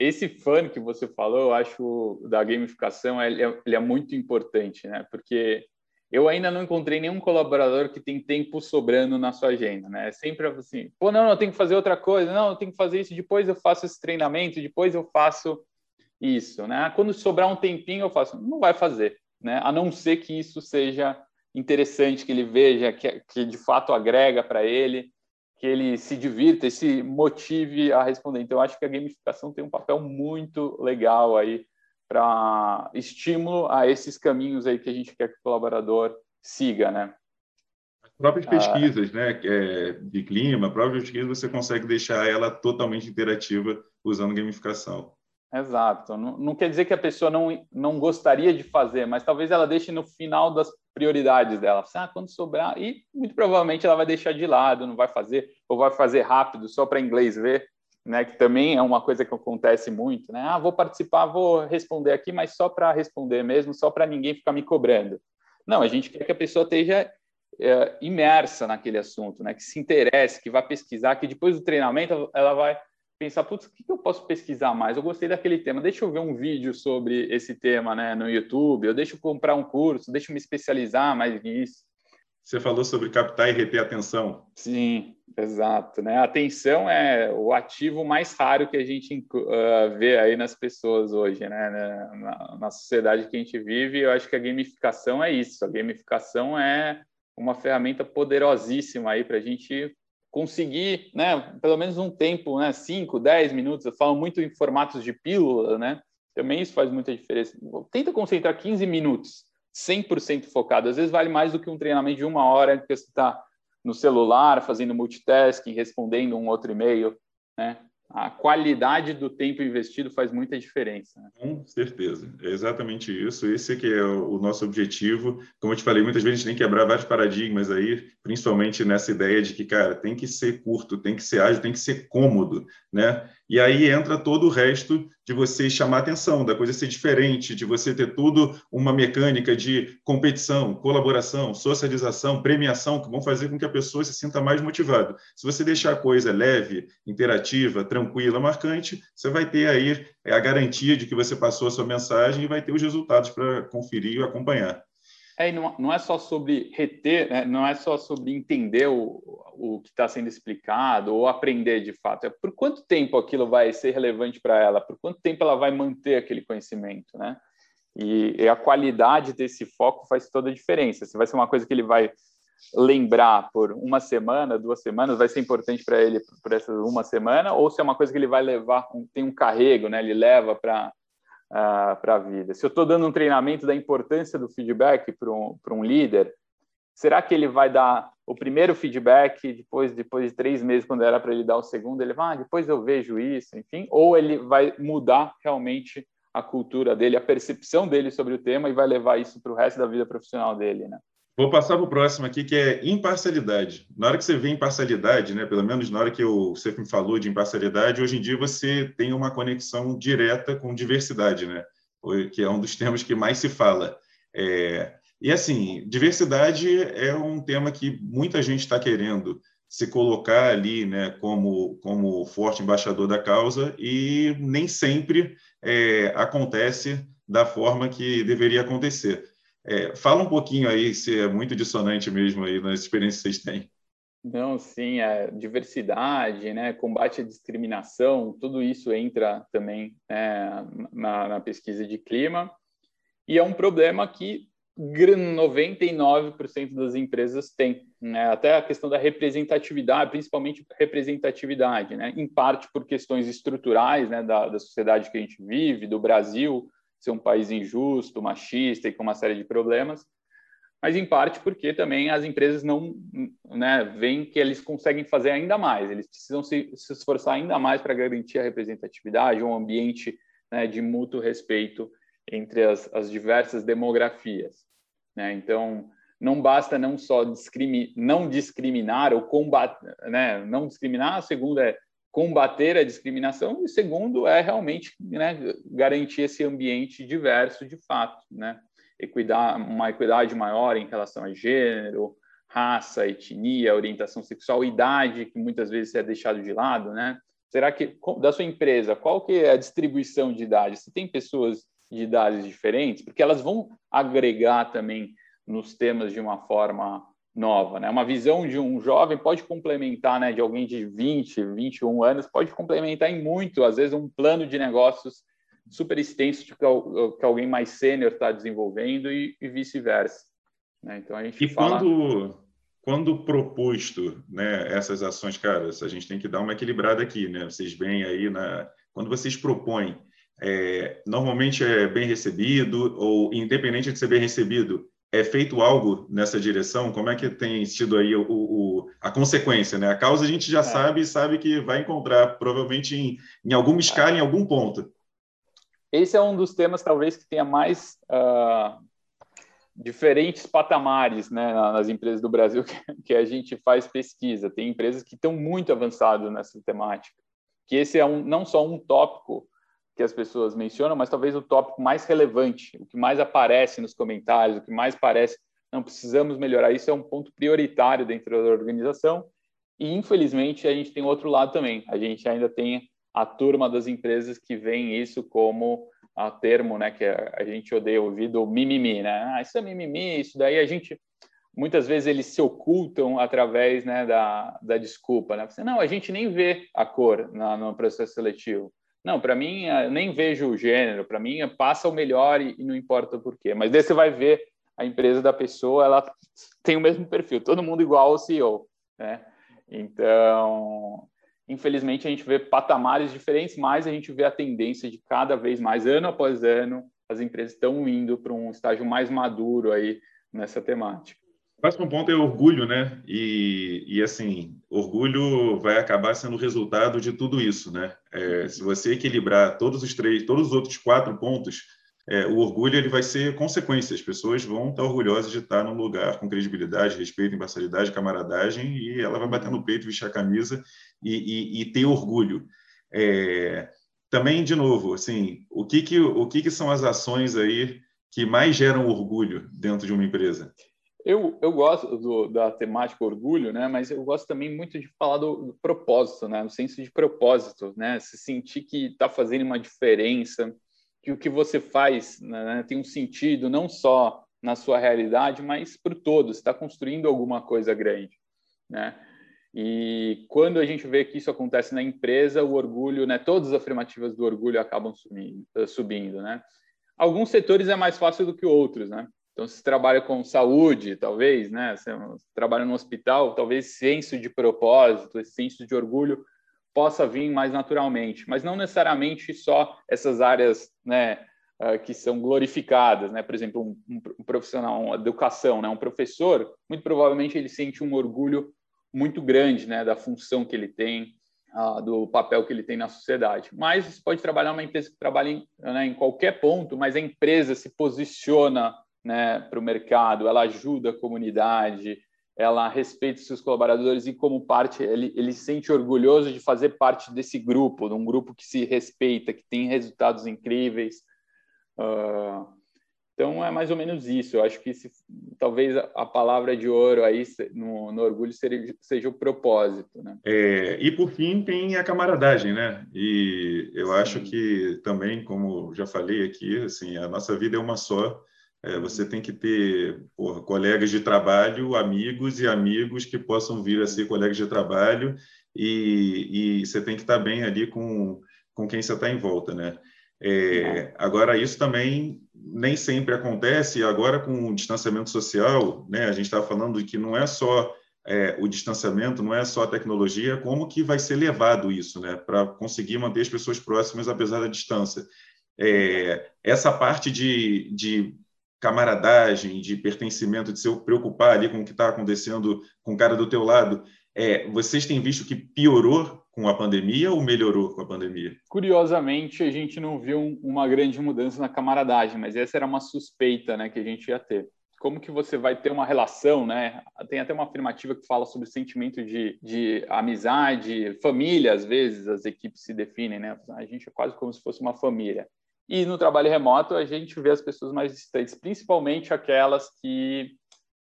Esse fã que você falou, eu acho, da gamificação, ele é, ele é muito importante, né? Porque eu ainda não encontrei nenhum colaborador que tem tempo sobrando na sua agenda, né? É sempre assim, pô, não, não, eu tenho que fazer outra coisa, não, eu tenho que fazer isso, depois eu faço esse treinamento, depois eu faço isso, né? Quando sobrar um tempinho, eu faço, não vai fazer, né? A não ser que isso seja interessante, que ele veja, que, que de fato agrega para ele, que ele se divirta e se motive a responder. Então, eu acho que a gamificação tem um papel muito legal aí para estímulo a esses caminhos aí que a gente quer que o colaborador siga, né? As próprias ah, pesquisas, ah, né, é, de clima, a própria pesquisa você consegue deixar ela totalmente interativa usando gamificação. Exato. Não, não, quer dizer que a pessoa não, não gostaria de fazer, mas talvez ela deixe no final das prioridades dela. Ah, quando sobrar. E muito provavelmente ela vai deixar de lado, não vai fazer, ou vai fazer rápido só para inglês ver né, que também é uma coisa que acontece muito, né? Ah, vou participar, vou responder aqui, mas só para responder mesmo, só para ninguém ficar me cobrando. Não, a gente quer que a pessoa esteja é, imersa naquele assunto, né? Que se interesse, que vá pesquisar, que depois do treinamento ela vai pensar, putz, o que eu posso pesquisar mais? Eu gostei daquele tema, deixa eu ver um vídeo sobre esse tema, né, no YouTube, eu deixo eu comprar um curso, deixa eu me especializar mais nisso. Você falou sobre captar e reter atenção. Sim, exato. Né? A atenção é o ativo mais raro que a gente uh, vê aí nas pessoas hoje, né? Na, na, sociedade que a gente vive, eu acho que a gamificação é isso. A gamificação é uma ferramenta poderosíssima aí para a gente conseguir, né, pelo menos um tempo, né, 5, 10 minutos, eu falo muito em formatos de pílula, né, também isso faz muita diferença. Tenta concentrar 15 minutos, 100% focado. Às vezes vale mais do que um treinamento de uma hora que você está no celular, fazendo multitasking, respondendo um outro e-mail, né? A qualidade do tempo investido faz muita diferença. Né? Com certeza, é exatamente isso. Esse que é o nosso objetivo. Como eu te falei, muitas vezes a gente tem que quebrar vários paradigmas aí, principalmente nessa ideia de que, cara, tem que ser curto, tem que ser ágil, tem que ser cômodo, né? E aí entra todo o resto de você chamar atenção, da coisa ser diferente, de você ter tudo uma mecânica de competição, colaboração, socialização, premiação, que vão fazer com que a pessoa se sinta mais motivada. Se você deixar a coisa leve, interativa, tranquila, marcante, você vai ter aí a garantia de que você passou a sua mensagem e vai ter os resultados para conferir e acompanhar. É, não, não é só sobre reter, né? não é só sobre entender o, o que está sendo explicado ou aprender de fato. É por quanto tempo aquilo vai ser relevante para ela, por quanto tempo ela vai manter aquele conhecimento, né? E, e, a qualidade desse foco faz toda a diferença. Se vai ser uma coisa que ele vai lembrar por uma semana, duas semanas, vai ser importante para ele por essa uma semana, ou se é uma coisa que ele vai levar, tem um carrego, né? Ele leva para uh, para a vida. Se eu estou dando um treinamento da importância do feedback para um, um líder, será que ele vai dar o primeiro feedback, depois, depois de três meses, quando era para ele dar o segundo, ele vai, ah, depois eu vejo isso, enfim, ou ele vai mudar realmente a cultura dele, a percepção dele sobre o tema e vai levar isso para o resto da vida profissional dele, né? Vou passar para o próximo aqui, que é imparcialidade. Na hora que você vê imparcialidade, né, pelo menos na hora que eu, você me falou de imparcialidade, hoje em dia você tem uma conexão direta com diversidade, né, que é um dos *laughs* temas que mais se fala. É, e, assim, diversidade é um tema que muita gente está querendo se colocar ali né, como, como forte embaixador da causa e nem sempre é, acontece da forma que deveria acontecer. É, fala um pouquinho aí se é muito dissonante mesmo aí nas experiências que vocês têm. Não, sim, a é diversidade, né, combate à discriminação, tudo isso entra também né, na, na, pesquisa de clima e é um problema que 99% das empresas têm, né, até a questão da representatividade, principalmente representatividade, né, em parte por questões estruturais, né, da, da sociedade que a gente vive, do Brasil, ser um país injusto, machista e com uma série de problemas, mas em parte porque também as empresas não né, veem que eles conseguem fazer ainda mais, eles precisam se, se esforçar ainda mais para garantir a representatividade, um ambiente né, de mútuo respeito entre as, as diversas demografias. Né? Então, não basta não só discrimi não discriminar ou combater, né? não discriminar, a segunda é combater a discriminação, e segundo é realmente né, garantir esse ambiente diverso de fato, né? Equidade, uma equidade maior em relação a gênero, raça, etnia, orientação sexual, idade, que muitas vezes é deixado de lado, né? Será que da sua empresa, qual que é a distribuição de idade? Se tem pessoas de idades diferentes, porque elas vão agregar também nos temas de uma forma nova, né? Uma visão de um jovem pode complementar, né, de alguém de 20, 21 anos, pode complementar em muito, às vezes um plano de negócios super extenso que, que alguém mais sênior está desenvolvendo e, e vice-versa. Né? Então a gente e fala... quando quando proposto, né, essas ações, cara, a gente tem que dar uma equilibrada aqui, né? Vocês veem aí na quando vocês propõem é, normalmente é bem recebido ou independente de ser bem recebido é feito algo nessa direção? Como é que tem sido aí o, o a consequência? Né? A causa a gente já é. sabe e sabe que vai encontrar, provavelmente em, em alguma escala, em algum ponto. Esse é um dos temas, talvez, que tenha mais uh, diferentes patamares né, nas empresas do Brasil *laughs* que, que, a gente faz pesquisa. Tem empresas que estão muito avançadas nessa temática. Que esse é um, não só um tópico que as pessoas mencionam, mas talvez o tópico mais relevante, o que mais aparece nos comentários, o que mais parece, não precisamos melhorar isso, é um ponto prioritário dentro da organização. E, infelizmente, a gente tem outro lado também. A gente ainda tem a turma das empresas que veem isso como a termo, né, que a gente odeia ouvir do mimimi, né? Ah, isso é mimimi, isso daí a gente muitas vezes eles se ocultam através né, da, da desculpa. Né? Você, não, a gente nem vê a cor na, no processo seletivo. Não, para mim, eu nem vejo o gênero. Para mim, passa o melhor e, e não importa o porquê. Mas daí você vai ver a empresa da pessoa, ela tem o mesmo perfil, todo mundo igual ao CEO. Né? Então, infelizmente, a gente vê patamares diferentes, mas a gente vê a tendência de cada vez mais, ano após ano, as empresas estão indo para um estágio mais maduro aí nessa temática. O próximo ponto é orgulho, né? E, e assim, orgulho vai acabar sendo o resultado de tudo isso, né? É, se você equilibrar todos os três, todos os outros quatro pontos, é, o orgulho ele vai ser consequência. As pessoas vão estar orgulhosas de estar num lugar com credibilidade, respeito, imparcialidade, camaradagem, e ela vai bater no peito, vestir a camisa e, e, e ter orgulho. É, também, de novo, assim, o que que o que que são as ações aí que mais geram orgulho dentro de uma empresa? Eu, eu gosto do, da temática orgulho, né? Mas eu gosto também muito de falar do, do propósito, né? No senso de propósito, né? Se sentir que está fazendo uma diferença, que o que você faz né, tem um sentido não só na sua realidade, mas para o todo. Está construindo alguma coisa grande, né? E quando a gente vê que isso acontece na empresa, o orgulho, né? Todas as afirmativas do orgulho acabam subindo, subindo né? Alguns setores é mais fácil do que outros, né? Então, se trabalha com saúde, talvez, né? Se trabalha no hospital, talvez senso de propósito, esse senso de orgulho possa vir mais naturalmente, mas não necessariamente só essas áreas, né? Uh, que são glorificadas, né? Por exemplo, um, um, profissional, uma educação, né? Um professor, muito provavelmente ele sente um orgulho muito grande, né? Da função que ele tem, uh, do papel que ele tem na sociedade. Mas você pode trabalhar uma empresa que trabalha em, né, em qualquer ponto, mas a empresa se posiciona né, para o mercado, ela ajuda a comunidade, ela respeita os seus colaboradores e como parte ele, ele se sente orgulhoso de fazer parte desse grupo, de um grupo que se respeita, que tem resultados incríveis. Uh, então é mais ou menos isso. Eu acho que se, talvez a palavra de ouro aí no, no orgulho seja, seja, o propósito, né? É, e por fim tem a camaradagem, né? E eu Sim. acho que também, como já falei aqui, assim a nossa vida é uma só é, você tem que ter porra, colegas de trabalho, amigos e amigos que possam vir a ser colegas de trabalho e, e você tem que estar bem ali com, com quem você está em volta, né? É, agora, isso também nem sempre acontece. Agora, com o distanciamento social, né, a gente está falando que não é só é, o distanciamento, não é só a tecnologia, como que vai ser levado isso, né, para conseguir manter as pessoas próximas apesar da distância. É, essa parte de, de camaradagem, de pertencimento, de se preocupar ali com o que está acontecendo com o cara do teu lado, é, vocês têm visto que piorou com a pandemia ou melhorou com a pandemia? Curiosamente, a gente não viu uma grande mudança na camaradagem, mas essa era uma suspeita né, que a gente ia ter. Como que você vai ter uma relação, né? Tem até uma afirmativa que fala sobre o sentimento de, de amizade, família, às vezes, as equipes se definem, né? A gente é quase como se fosse uma família. E no trabalho remoto, a gente vê as pessoas mais distantes, principalmente aquelas que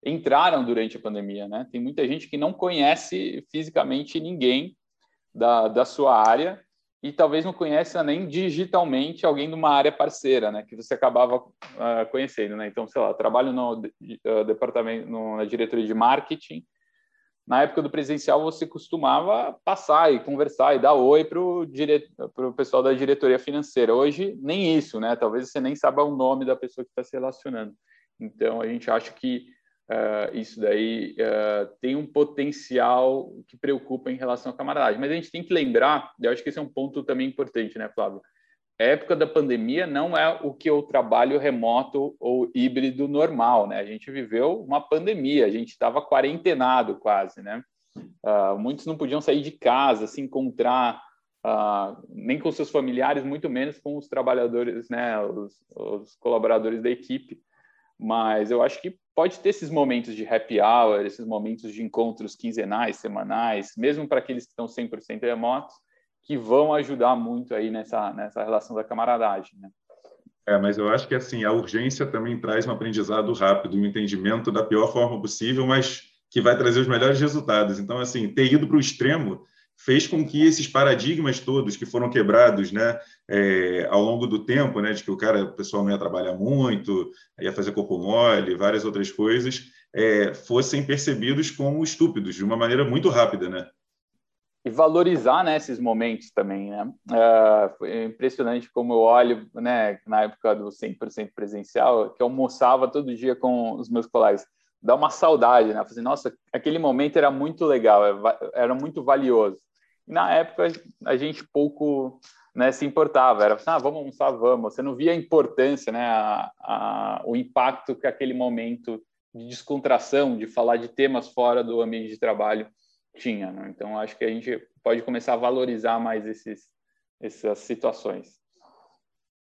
entraram durante a pandemia. Né? Tem muita gente que não conhece fisicamente ninguém da, da sua área e talvez não conheça nem digitalmente alguém de uma área parceira, né, que você acabava uh, conhecendo, né? Então, sei lá, trabalho no uh, departamento, no, na diretoria de marketing na época do presencial você costumava passar e conversar e dar oi para o dire... pessoal da diretoria financeira. Hoje, nem isso, né? Talvez você nem saiba o nome da pessoa que está se relacionando. Então, a gente acha que uh, isso daí uh, tem um potencial que preocupa em relação à camaradagem. Mas a gente tem que lembrar, eu acho que esse é um ponto também importante, né, Flávio? Época da pandemia não é o que o trabalho remoto ou híbrido normal, né? A gente viveu uma pandemia, a gente estava quarentenado quase, né? Uh, muitos não podiam sair de casa, se encontrar uh, nem com seus familiares, muito menos com os trabalhadores, né? Os, os, colaboradores da equipe. Mas eu acho que pode ter esses momentos de happy hour, esses momentos de encontros quinzenais, semanais, mesmo para aqueles que estão 100% remotos, que vão ajudar muito aí nessa, nessa relação da camaradagem. Né? É, mas eu acho que assim a urgência também traz um aprendizado rápido, um entendimento da pior forma possível, mas que vai trazer os melhores resultados. Então, assim, ter ido para o extremo fez com que esses paradigmas todos que foram quebrados, né, é, ao longo do tempo, né, de que o cara, o pessoal não ia trabalhar muito, ia fazer corpo mole, várias outras coisas, é, fossem percebidos como estúpidos de uma maneira muito rápida, né? E valorizar né, esses momentos também, né? Uh, foi impressionante como eu olho, né, na época do 100% presencial, que eu almoçava todo dia com os meus colegas. Dá uma saudade, né? Assim, Nossa, aquele momento era muito legal, era muito valioso. E na época a gente pouco né, se importava, era assim, ah, vamos almoçar, vamos. Você não via a importância, né, a, a, o impacto que aquele momento de descontração, de falar de temas fora do ambiente de trabalho tinha. Né? Então, acho que a gente pode começar a valorizar mais esses, essas situações.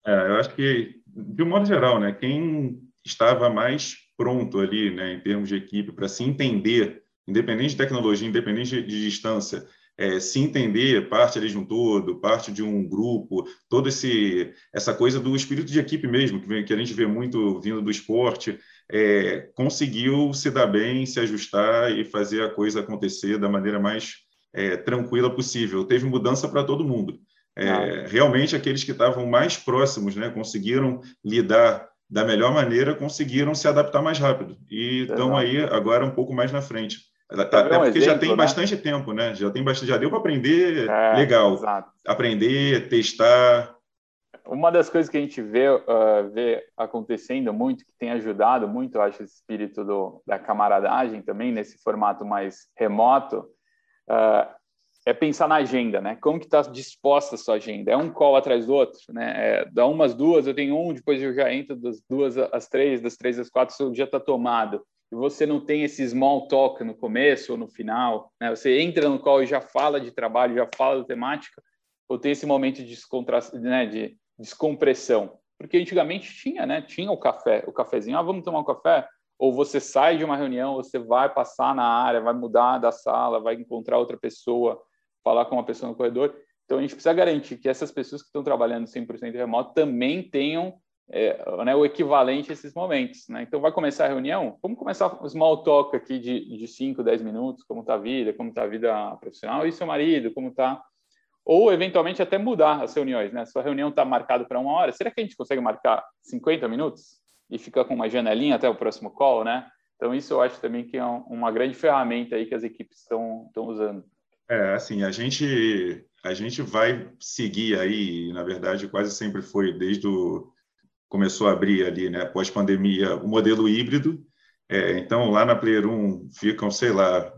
É, eu acho que, de um modo geral, né, quem estava mais pronto ali, né, em termos de equipe, para se entender, independente de tecnologia, independente de, distância, é, se entender parte ali de um todo, parte de um grupo, toda esse essa coisa do espírito de equipe mesmo, que, vem, que a gente vê muito vindo do esporte, é, conseguiu se dar bem, se ajustar e fazer a coisa acontecer da maneira mais é, tranquila possível. Teve mudança para todo mundo. É. Realmente, aqueles que estavam mais próximos né, conseguiram lidar da melhor maneira, conseguiram se adaptar mais rápido e estão aí agora um pouco mais na frente. Até um porque exemplo, já tem né? bastante tempo, né? Já tem bastante, já deu para aprender é, legal. Exato. Aprender, testar, uma das coisas que a gente vê, uh, vê acontecendo muito, que tem ajudado muito, eu acho, esse espírito do, da camaradagem também, nesse formato mais remoto, uh, é pensar na agenda, né? Como que está disposta a sua agenda? É um call atrás do outro, né? É, dá umas duas, eu tenho um, depois eu já entro das duas às três, das três às quatro, seu dia está tomado. E você não tem esse small talk no começo ou no final, né? Você entra no call e já fala de trabalho, já fala da temática, ou tem esse momento de descontração, né? De descompressão. Porque antigamente tinha, né? Tinha o café, o cafezinho. Ah, vamos tomar um café? Ou você sai de uma reunião, você vai passar na área, vai mudar da sala, vai encontrar outra pessoa, falar com uma pessoa no corredor. Então, a gente precisa garantir que essas pessoas que estão trabalhando 100% remoto também tenham é, né, o equivalente a esses momentos. Né? Então, vai começar a reunião? Vamos começar um small talk aqui de, de 5, 10 minutos, como está a vida, como está a vida profissional, e seu marido, como está ou eventualmente até mudar as reuniões, né? Sua reunião está marcada para uma hora, será que a gente consegue marcar 50 minutos e ficar com uma janelinha até o próximo call, né? Então isso eu acho também que é uma grande ferramenta aí que as equipes estão usando. É, assim, a gente a gente vai seguir aí, na verdade, quase sempre foi desde o começou a abrir ali, né, pós pandemia, o modelo híbrido. É, então lá na Player 1 ficam, sei lá,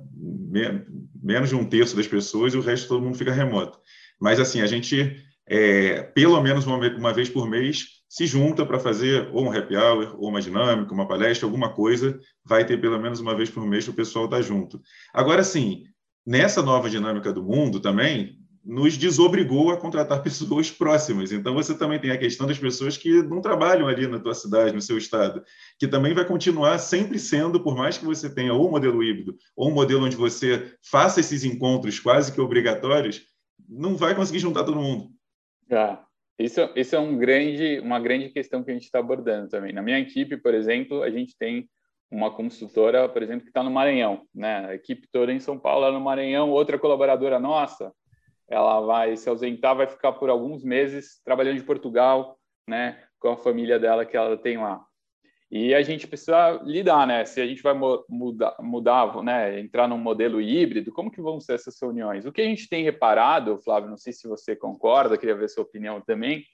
menos de um terço das pessoas e o resto todo mundo fica remoto. Mas, assim, a gente, é, pelo menos uma, uma vez por mês, se junta para fazer ou um happy hour, ou uma dinâmica, uma palestra, alguma coisa, vai ter pelo menos uma vez por mês que o pessoal está junto. Agora, sim, nessa nova dinâmica do mundo também, nos desobrigou a contratar *laughs* pessoas próximas. Então, você também tem a questão das pessoas que não trabalham ali na tua cidade, no seu estado, que também vai continuar sempre sendo, por mais que você tenha ou um modelo híbrido, ou um modelo onde você faça esses encontros quase que obrigatórios, não vai conseguir juntar todo mundo. Ah, isso, isso é um grande, uma grande questão que a gente está abordando também. Na minha equipe, por exemplo, a gente tem uma consultora, por exemplo, que está no Maranhão, né? A equipe toda em São Paulo, no Maranhão, outra colaboradora nossa ela vai se ausentar, vai ficar por alguns meses trabalhando em Portugal, né, com a família dela que ela tem lá. E a gente precisa lidar, né? Se a gente vai mudar, mudar, né, entrar num modelo híbrido, como que vão ser essas reuniões? O que a gente tem reparado, Flávio, não sei se você concorda, queria ver sua opinião também,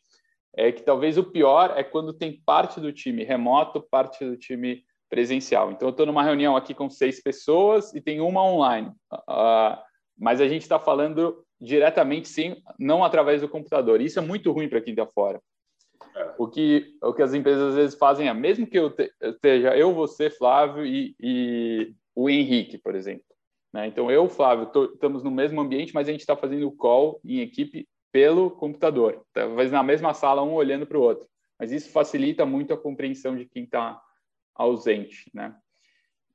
é que talvez o pior é quando tem parte do time remoto, parte do time presencial. Então, eu estou numa reunião aqui com seis pessoas e tem uma online, uh, mas a gente está falando diretamente, sim, não através do computador. Isso é muito ruim para quem está fora. É. O, que, o que as empresas às vezes fazem é, mesmo que eu esteja eu, você, Flávio e, e o Henrique, por exemplo. Né? Então, eu, Flávio, tô, estamos no mesmo ambiente, mas a gente está fazendo o call em equipe pelo computador. Talvez na mesma sala, um olhando para o outro. Mas isso facilita muito a compreensão de quem está ausente, né?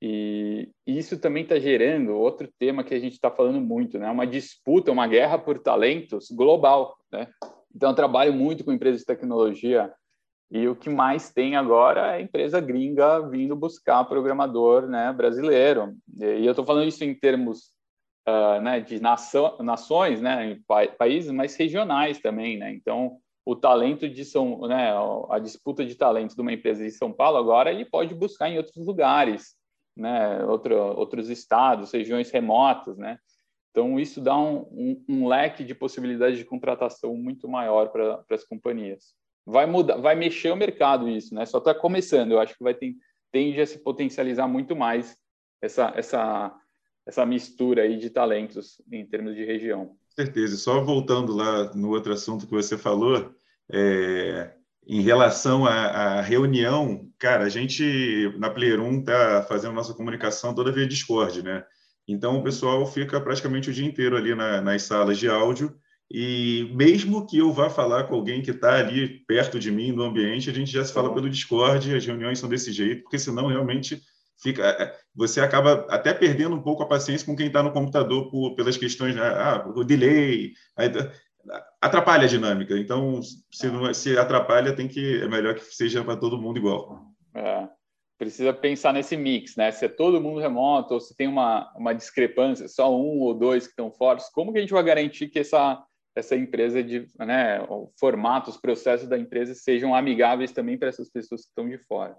E isso também está gerando outro tema que a gente está falando muito, né? Uma disputa, uma guerra por talentos global, né? Então, eu trabalho muito com empresas de tecnologia e o que mais tem agora é empresa gringa vindo buscar programador né, brasileiro. E eu estou falando isso em termos uh, né, de nação, nações, né, pa países, mas regionais também. Né? Então, o talento de São, né, a disputa de talentos de uma empresa de São Paulo agora ele pode buscar em outros lugares. Né, outro, outros estados, regiões remotas, né? Então, isso dá um, um, um leque de possibilidades de contratação muito maior para as companhias. Vai mudar, vai mexer o mercado isso, né? Só está começando. Eu acho que vai ter, tende a se potencializar muito mais essa, essa, essa mistura aí de talentos em termos de região. certeza. Só voltando lá no outro assunto que você falou, é, em relação à, à, reunião, cara, a gente na Player 1 está fazendo nossa comunicação toda via Discord, né? Então o pessoal fica praticamente o dia inteiro ali na, nas salas de áudio e mesmo que eu vá falar com alguém que está ali perto de mim no ambiente, a gente já se fala pelo Discord, as reuniões são desse jeito, porque senão realmente fica, é, você acaba até perdendo um pouco a paciência com quem está no computador por, pelas questões, né? ah, o delay, aí, atrapalha a dinâmica. Então, se, não, é, se atrapalha, tem que é melhor que seja para todo mundo igual. É, precisa pensar nesse mix, né? Se é todo mundo remoto ou se tem uma, uma discrepância, só um ou dois que estão fortes, como que a gente vai garantir que essa essa empresa de, né, o formato, os processos da empresa sejam amigáveis também para essas pessoas que estão de fora?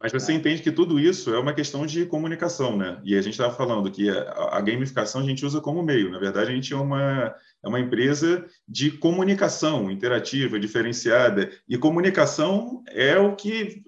Mas você é. entende que tudo isso é uma questão de comunicação, né? E a gente estava falando que a, a, gamificação a gente usa como meio. Na verdade, a gente é uma, é uma empresa de comunicação interativa, diferenciada. E comunicação é o que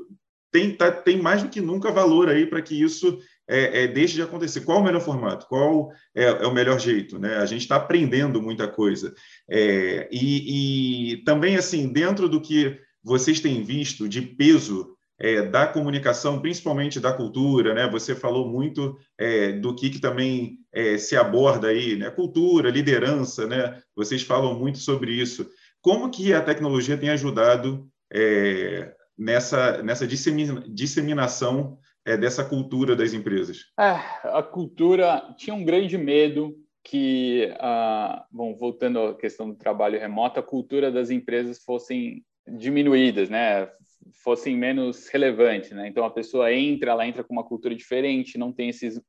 tem, tá, tem mais do que nunca valor aí para que isso é, é, deixe de acontecer. Qual o melhor formato? Qual é, é o melhor jeito? Né? A gente está aprendendo muita coisa. É, e, e também, assim, dentro do que vocês têm visto de peso é, da comunicação, principalmente da cultura, né? Você falou muito é, do que, que também é, se aborda aí, né? Cultura, liderança, né? Vocês falam muito sobre isso. Como que a tecnologia tem ajudado é, nessa nessa dissemina, disseminação é, dessa cultura das empresas? É, a cultura tinha um grande medo que, ah, bom, voltando à questão do trabalho remoto, a cultura das empresas fossem diminuídas, né? Fossem menos relevantes, né? Então a pessoa entra, ela entra com uma cultura diferente, não tem esses,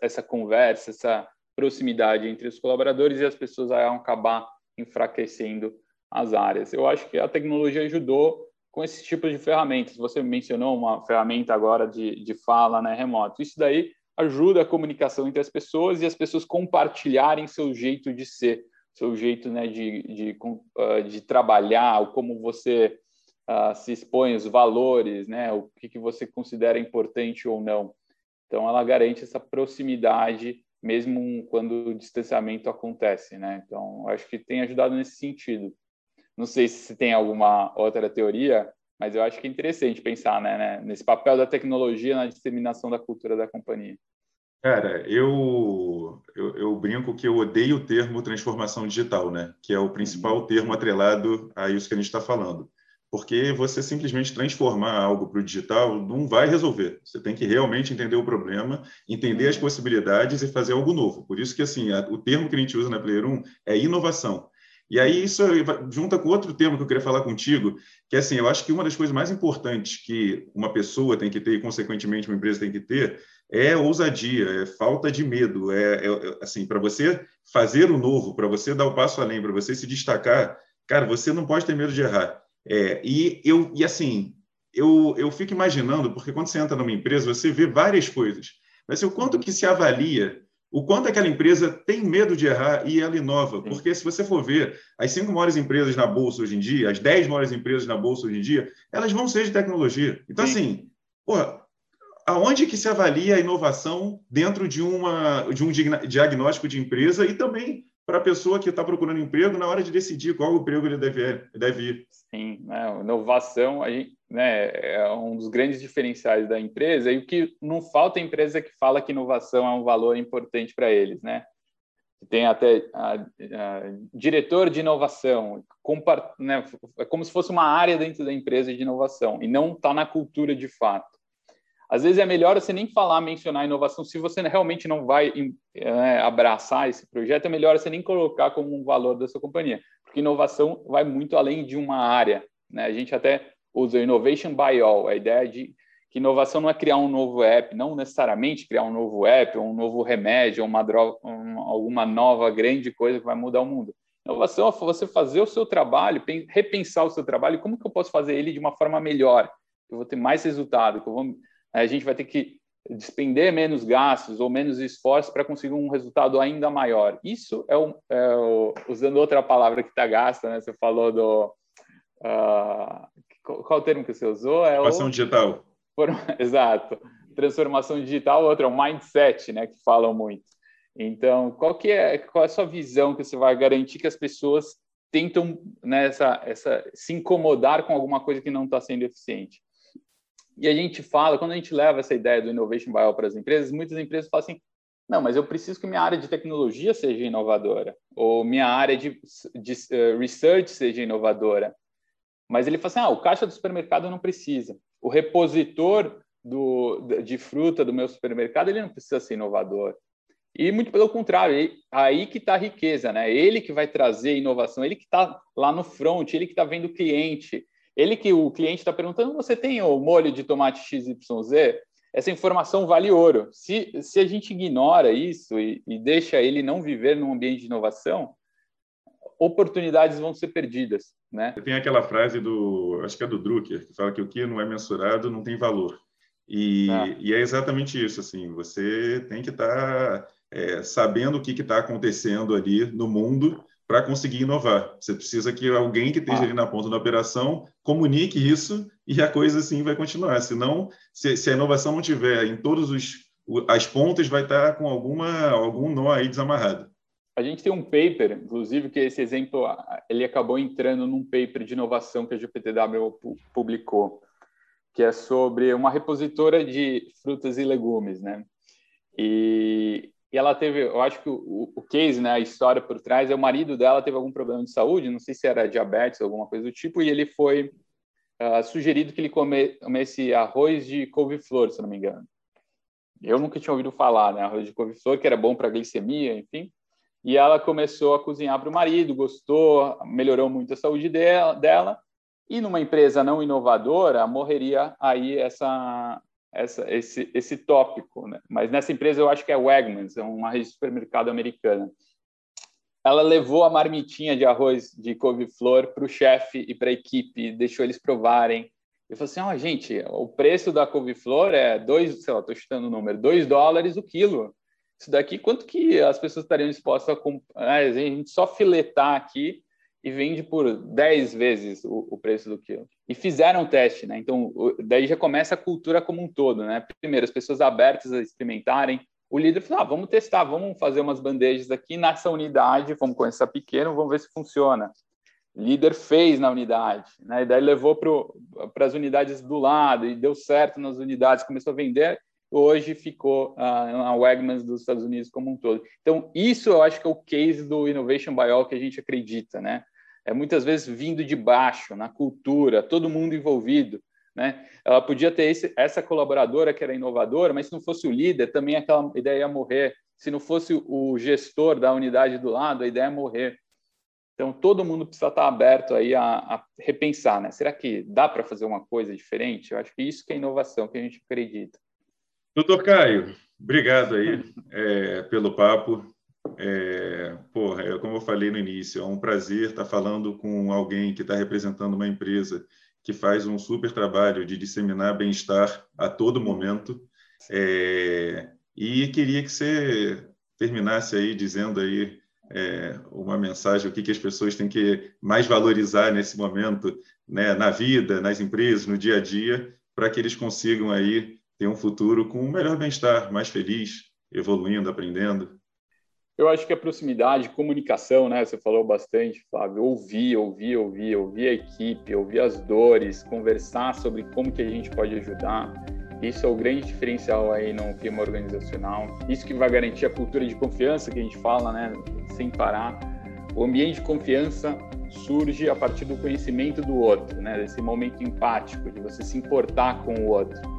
essa conversa, essa proximidade entre os colaboradores e as pessoas vão acabar enfraquecendo as áreas. Eu acho que a tecnologia ajudou com esse tipo de ferramentas. Você mencionou uma ferramenta agora de, de fala né, remoto. Isso daí ajuda a comunicação entre as pessoas e as pessoas compartilharem seu jeito de ser, seu jeito né, de, de, ah, de trabalhar, como você uh, se expõe os valores, né, o que, que você considera importante ou não. Então, ela garante essa proximidade mesmo quando o distanciamento acontece, né? Então, acho que tem ajudado nesse sentido. Não sei se tem alguma outra teoria, mas eu acho que é interessante pensar né, né, nesse papel da tecnologia na disseminação da cultura da companhia. Cara, eu, eu, eu, brinco que eu odeio o termo transformação digital, né? Que é o principal uhum. termo atrelado a isso que a gente está falando porque você simplesmente transformar algo para o digital não vai resolver. Você tem que realmente entender o problema, entender as uhum. possibilidades e fazer algo novo. Por isso que assim, a, o termo que a gente usa na Player 1 é inovação. E aí isso junta com outro termo que eu queria falar contigo, que é assim, eu acho que uma das coisas mais importantes que uma pessoa tem que ter e consequentemente uma empresa tem que ter é ousadia, é falta de medo, é, é, é assim, para você fazer o novo, para você dar o passo além, para você se destacar, cara, você não pode ter medo de errar. É, e eu e assim, eu, eu fico imaginando, porque quando você entra numa empresa, você vê várias coisas. Mas o quanto que se avalia, o quanto aquela empresa tem medo de errar e ela inova. Porque se você for ver, as cinco maiores empresas na Bolsa hoje em dia, as dez maiores empresas na Bolsa hoje em dia, elas vão ser de tecnologia. Então, Sim. assim, porra, aonde que se avalia a inovação dentro de, uma, de um diagnóstico de empresa e também para a pessoa que está procurando emprego na hora de decidir qual emprego ele deve, deve ir. Sim, né? inovação gente, né, é um dos grandes diferenciais da empresa e o que não falta é empresa que fala que inovação é um valor importante para eles, né? Tem até a, a, diretor de inovação, né, é como se fosse uma área dentro da empresa de inovação e não está na cultura de fato. Às vezes é melhor você nem falar, mencionar inovação, se você realmente não vai é, abraçar esse projeto, é melhor você nem colocar como um valor da sua companhia, porque inovação vai muito além de uma área. Né? A gente até usa innovation by all, a ideia de que inovação não é criar um novo app, não necessariamente criar um novo app, ou um novo remédio, ou uma droga, alguma nova grande coisa que vai mudar o mundo. Inovação é você fazer o seu trabalho, repensar o seu trabalho, como que eu posso fazer ele de uma forma melhor, que eu vou ter mais resultado, que eu vou a gente vai ter que despender menos gastos ou menos esforço para conseguir um resultado ainda maior. Isso é, o, é o, usando outra palavra que está gasta, né? Você falou do uh, qual o termo que você usou? É Transformação digital. Por, *laughs* exato. Transformação digital, outro é o mindset, né? Que falam muito. Então, qual que é qual é a sua visão que você vai garantir que as pessoas tentam nessa né, essa se incomodar com alguma coisa que não está sendo eficiente? E a gente fala, quando a gente leva essa ideia do innovation buyout para as empresas, muitas empresas falam assim: não, mas eu preciso que minha área de tecnologia seja inovadora, ou minha área de, de uh, research seja inovadora. Mas ele fala assim: ah, o caixa do supermercado não precisa. O repositor do, de fruta do meu supermercado ele não precisa ser inovador. E muito pelo contrário, aí que está a riqueza, né? Ele que vai trazer inovação, ele que está lá no front, ele que está vendo o cliente, ele que o cliente está perguntando, você tem o molho de tomate XYZ? Essa informação vale ouro. Se, se a gente ignora isso e, e deixa ele não viver num ambiente de inovação, oportunidades vão ser perdidas, né? Tem aquela frase do, acho que é do Drucker, que fala que o que não é mensurado não tem valor. E é, e é exatamente isso, assim, você tem que estar tá, é, sabendo o que está acontecendo ali no mundo para conseguir inovar. Você precisa que alguém que esteja ah. ali na ponta da operação comunique isso e a coisa assim vai continuar. Senão, se, se a inovação não tiver em todos os as pontas, vai estar com alguma algum nó aí desamarrado. A gente tem um paper, inclusive, que esse exemplo ele acabou entrando num paper de inovação que a GPTW publicou, que é sobre uma repositora de frutas e legumes, né? E e ela teve, eu acho que o, o case, né, a história por trás é o marido dela teve algum problema de saúde, não sei se era diabetes ou alguma coisa do tipo, e ele foi uh, sugerido que ele come, comesse arroz de couve-flor, se não me engano. Eu nunca tinha ouvido falar, né, arroz de couve-flor, que era bom para glicemia, enfim. E ela começou a cozinhar para o marido, gostou, melhorou muito a saúde dela, dela e numa empresa não inovadora morreria aí essa essa, esse, esse tópico, né? mas nessa empresa eu acho que é Wegmans, é uma rede de supermercado americana. Ela levou a marmitinha de arroz de couve-flor para o chefe e para a equipe, deixou eles provarem. Eu falei assim, ó, oh, gente, o preço da couve-flor é dois, sei lá, estou chutando o número, dois dólares o quilo. Isso daqui, quanto que as pessoas estariam dispostas a comprar? A gente só filetar aqui e vende por 10 vezes o, o, preço do quilo. E fizeram o teste, né? Então, daí já começa a cultura como um todo, né? Primeiro, as pessoas abertas a experimentarem. O líder falou: ah, vamos testar, vamos fazer umas bandejas aqui nessa unidade, vamos começar pequeno, vamos ver se funciona. O líder fez na unidade, né? E daí levou para as unidades do lado e deu certo nas unidades, começou a vender. Hoje ficou uh, a Wegmans dos Estados Unidos como um todo. Então, isso eu acho que é o case do Innovation All que a gente acredita, né? É muitas vezes vindo de baixo, na cultura, todo mundo envolvido. Né? Ela podia ter esse, essa colaboradora que era inovadora, mas se não fosse o líder, também aquela ideia ia morrer. Se não fosse o gestor da unidade do lado, a ideia ia morrer. Então, todo mundo precisa estar aberto aí a, a repensar, né? Será que dá para fazer uma coisa diferente? Eu acho que isso que é inovação, que a gente acredita. Doutor Caio, obrigado aí é, pelo papo. É, porra, é, como eu falei no início, é um prazer estar falando com alguém que está representando uma empresa que faz um super trabalho de disseminar bem-estar a todo momento. É, e queria que você terminasse aí dizendo aí é, uma mensagem, o que, que as pessoas têm que mais valorizar nesse momento, né, na vida, nas empresas, no dia a dia, para que eles consigam aí ter um futuro com um melhor bem-estar, mais feliz, evoluindo, aprendendo. Eu acho que a proximidade, comunicação, né? Você falou bastante, Flávio. Ouvir, ouvir, ouvir, ouvir a equipe, ouvir as dores, conversar sobre como que a gente pode ajudar. Isso é o grande diferencial aí no clima organizacional. Isso que vai garantir a cultura de confiança que a gente fala, né? Sem parar. O ambiente de confiança surge a partir do conhecimento do outro, né? Desse momento empático, de você se importar com o outro.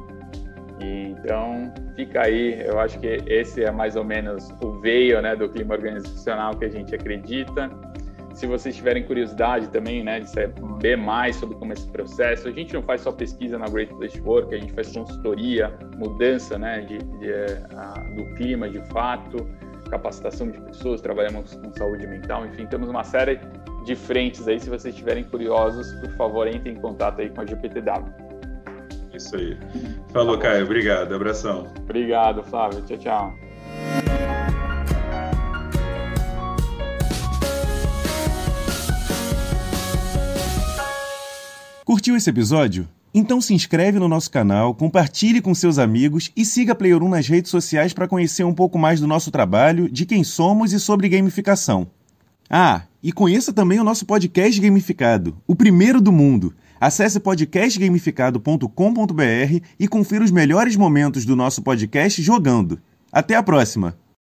Então, fica aí, eu acho que esse é mais ou menos o veio né, do clima organizacional que a gente acredita. Se vocês tiverem curiosidade também né, de saber mais sobre como é esse processo, a gente não faz só pesquisa na Great Place Work, a gente faz consultoria, mudança né, de, de uh, do clima de fato, capacitação de pessoas, trabalhamos com saúde mental, enfim, temos uma série de frentes aí. Se vocês estiverem curiosos, por favor, entrem em contato aí com a GPTW Isso aí. Falou, Caio. Obrigado. Abração. Obrigado, Flávio. Tchau, tchau. Curtiu esse episódio? Então se inscreve no nosso canal, compartilhe com seus amigos e siga a Player 1 nas redes sociais para conhecer um pouco mais do nosso trabalho, de quem somos e sobre gamificação. Ah, e conheça também o nosso podcast gamificado, o primeiro do mundo. Acesse podcastgamificado.com.br e confira os melhores momentos do nosso podcast jogando. Até a próxima!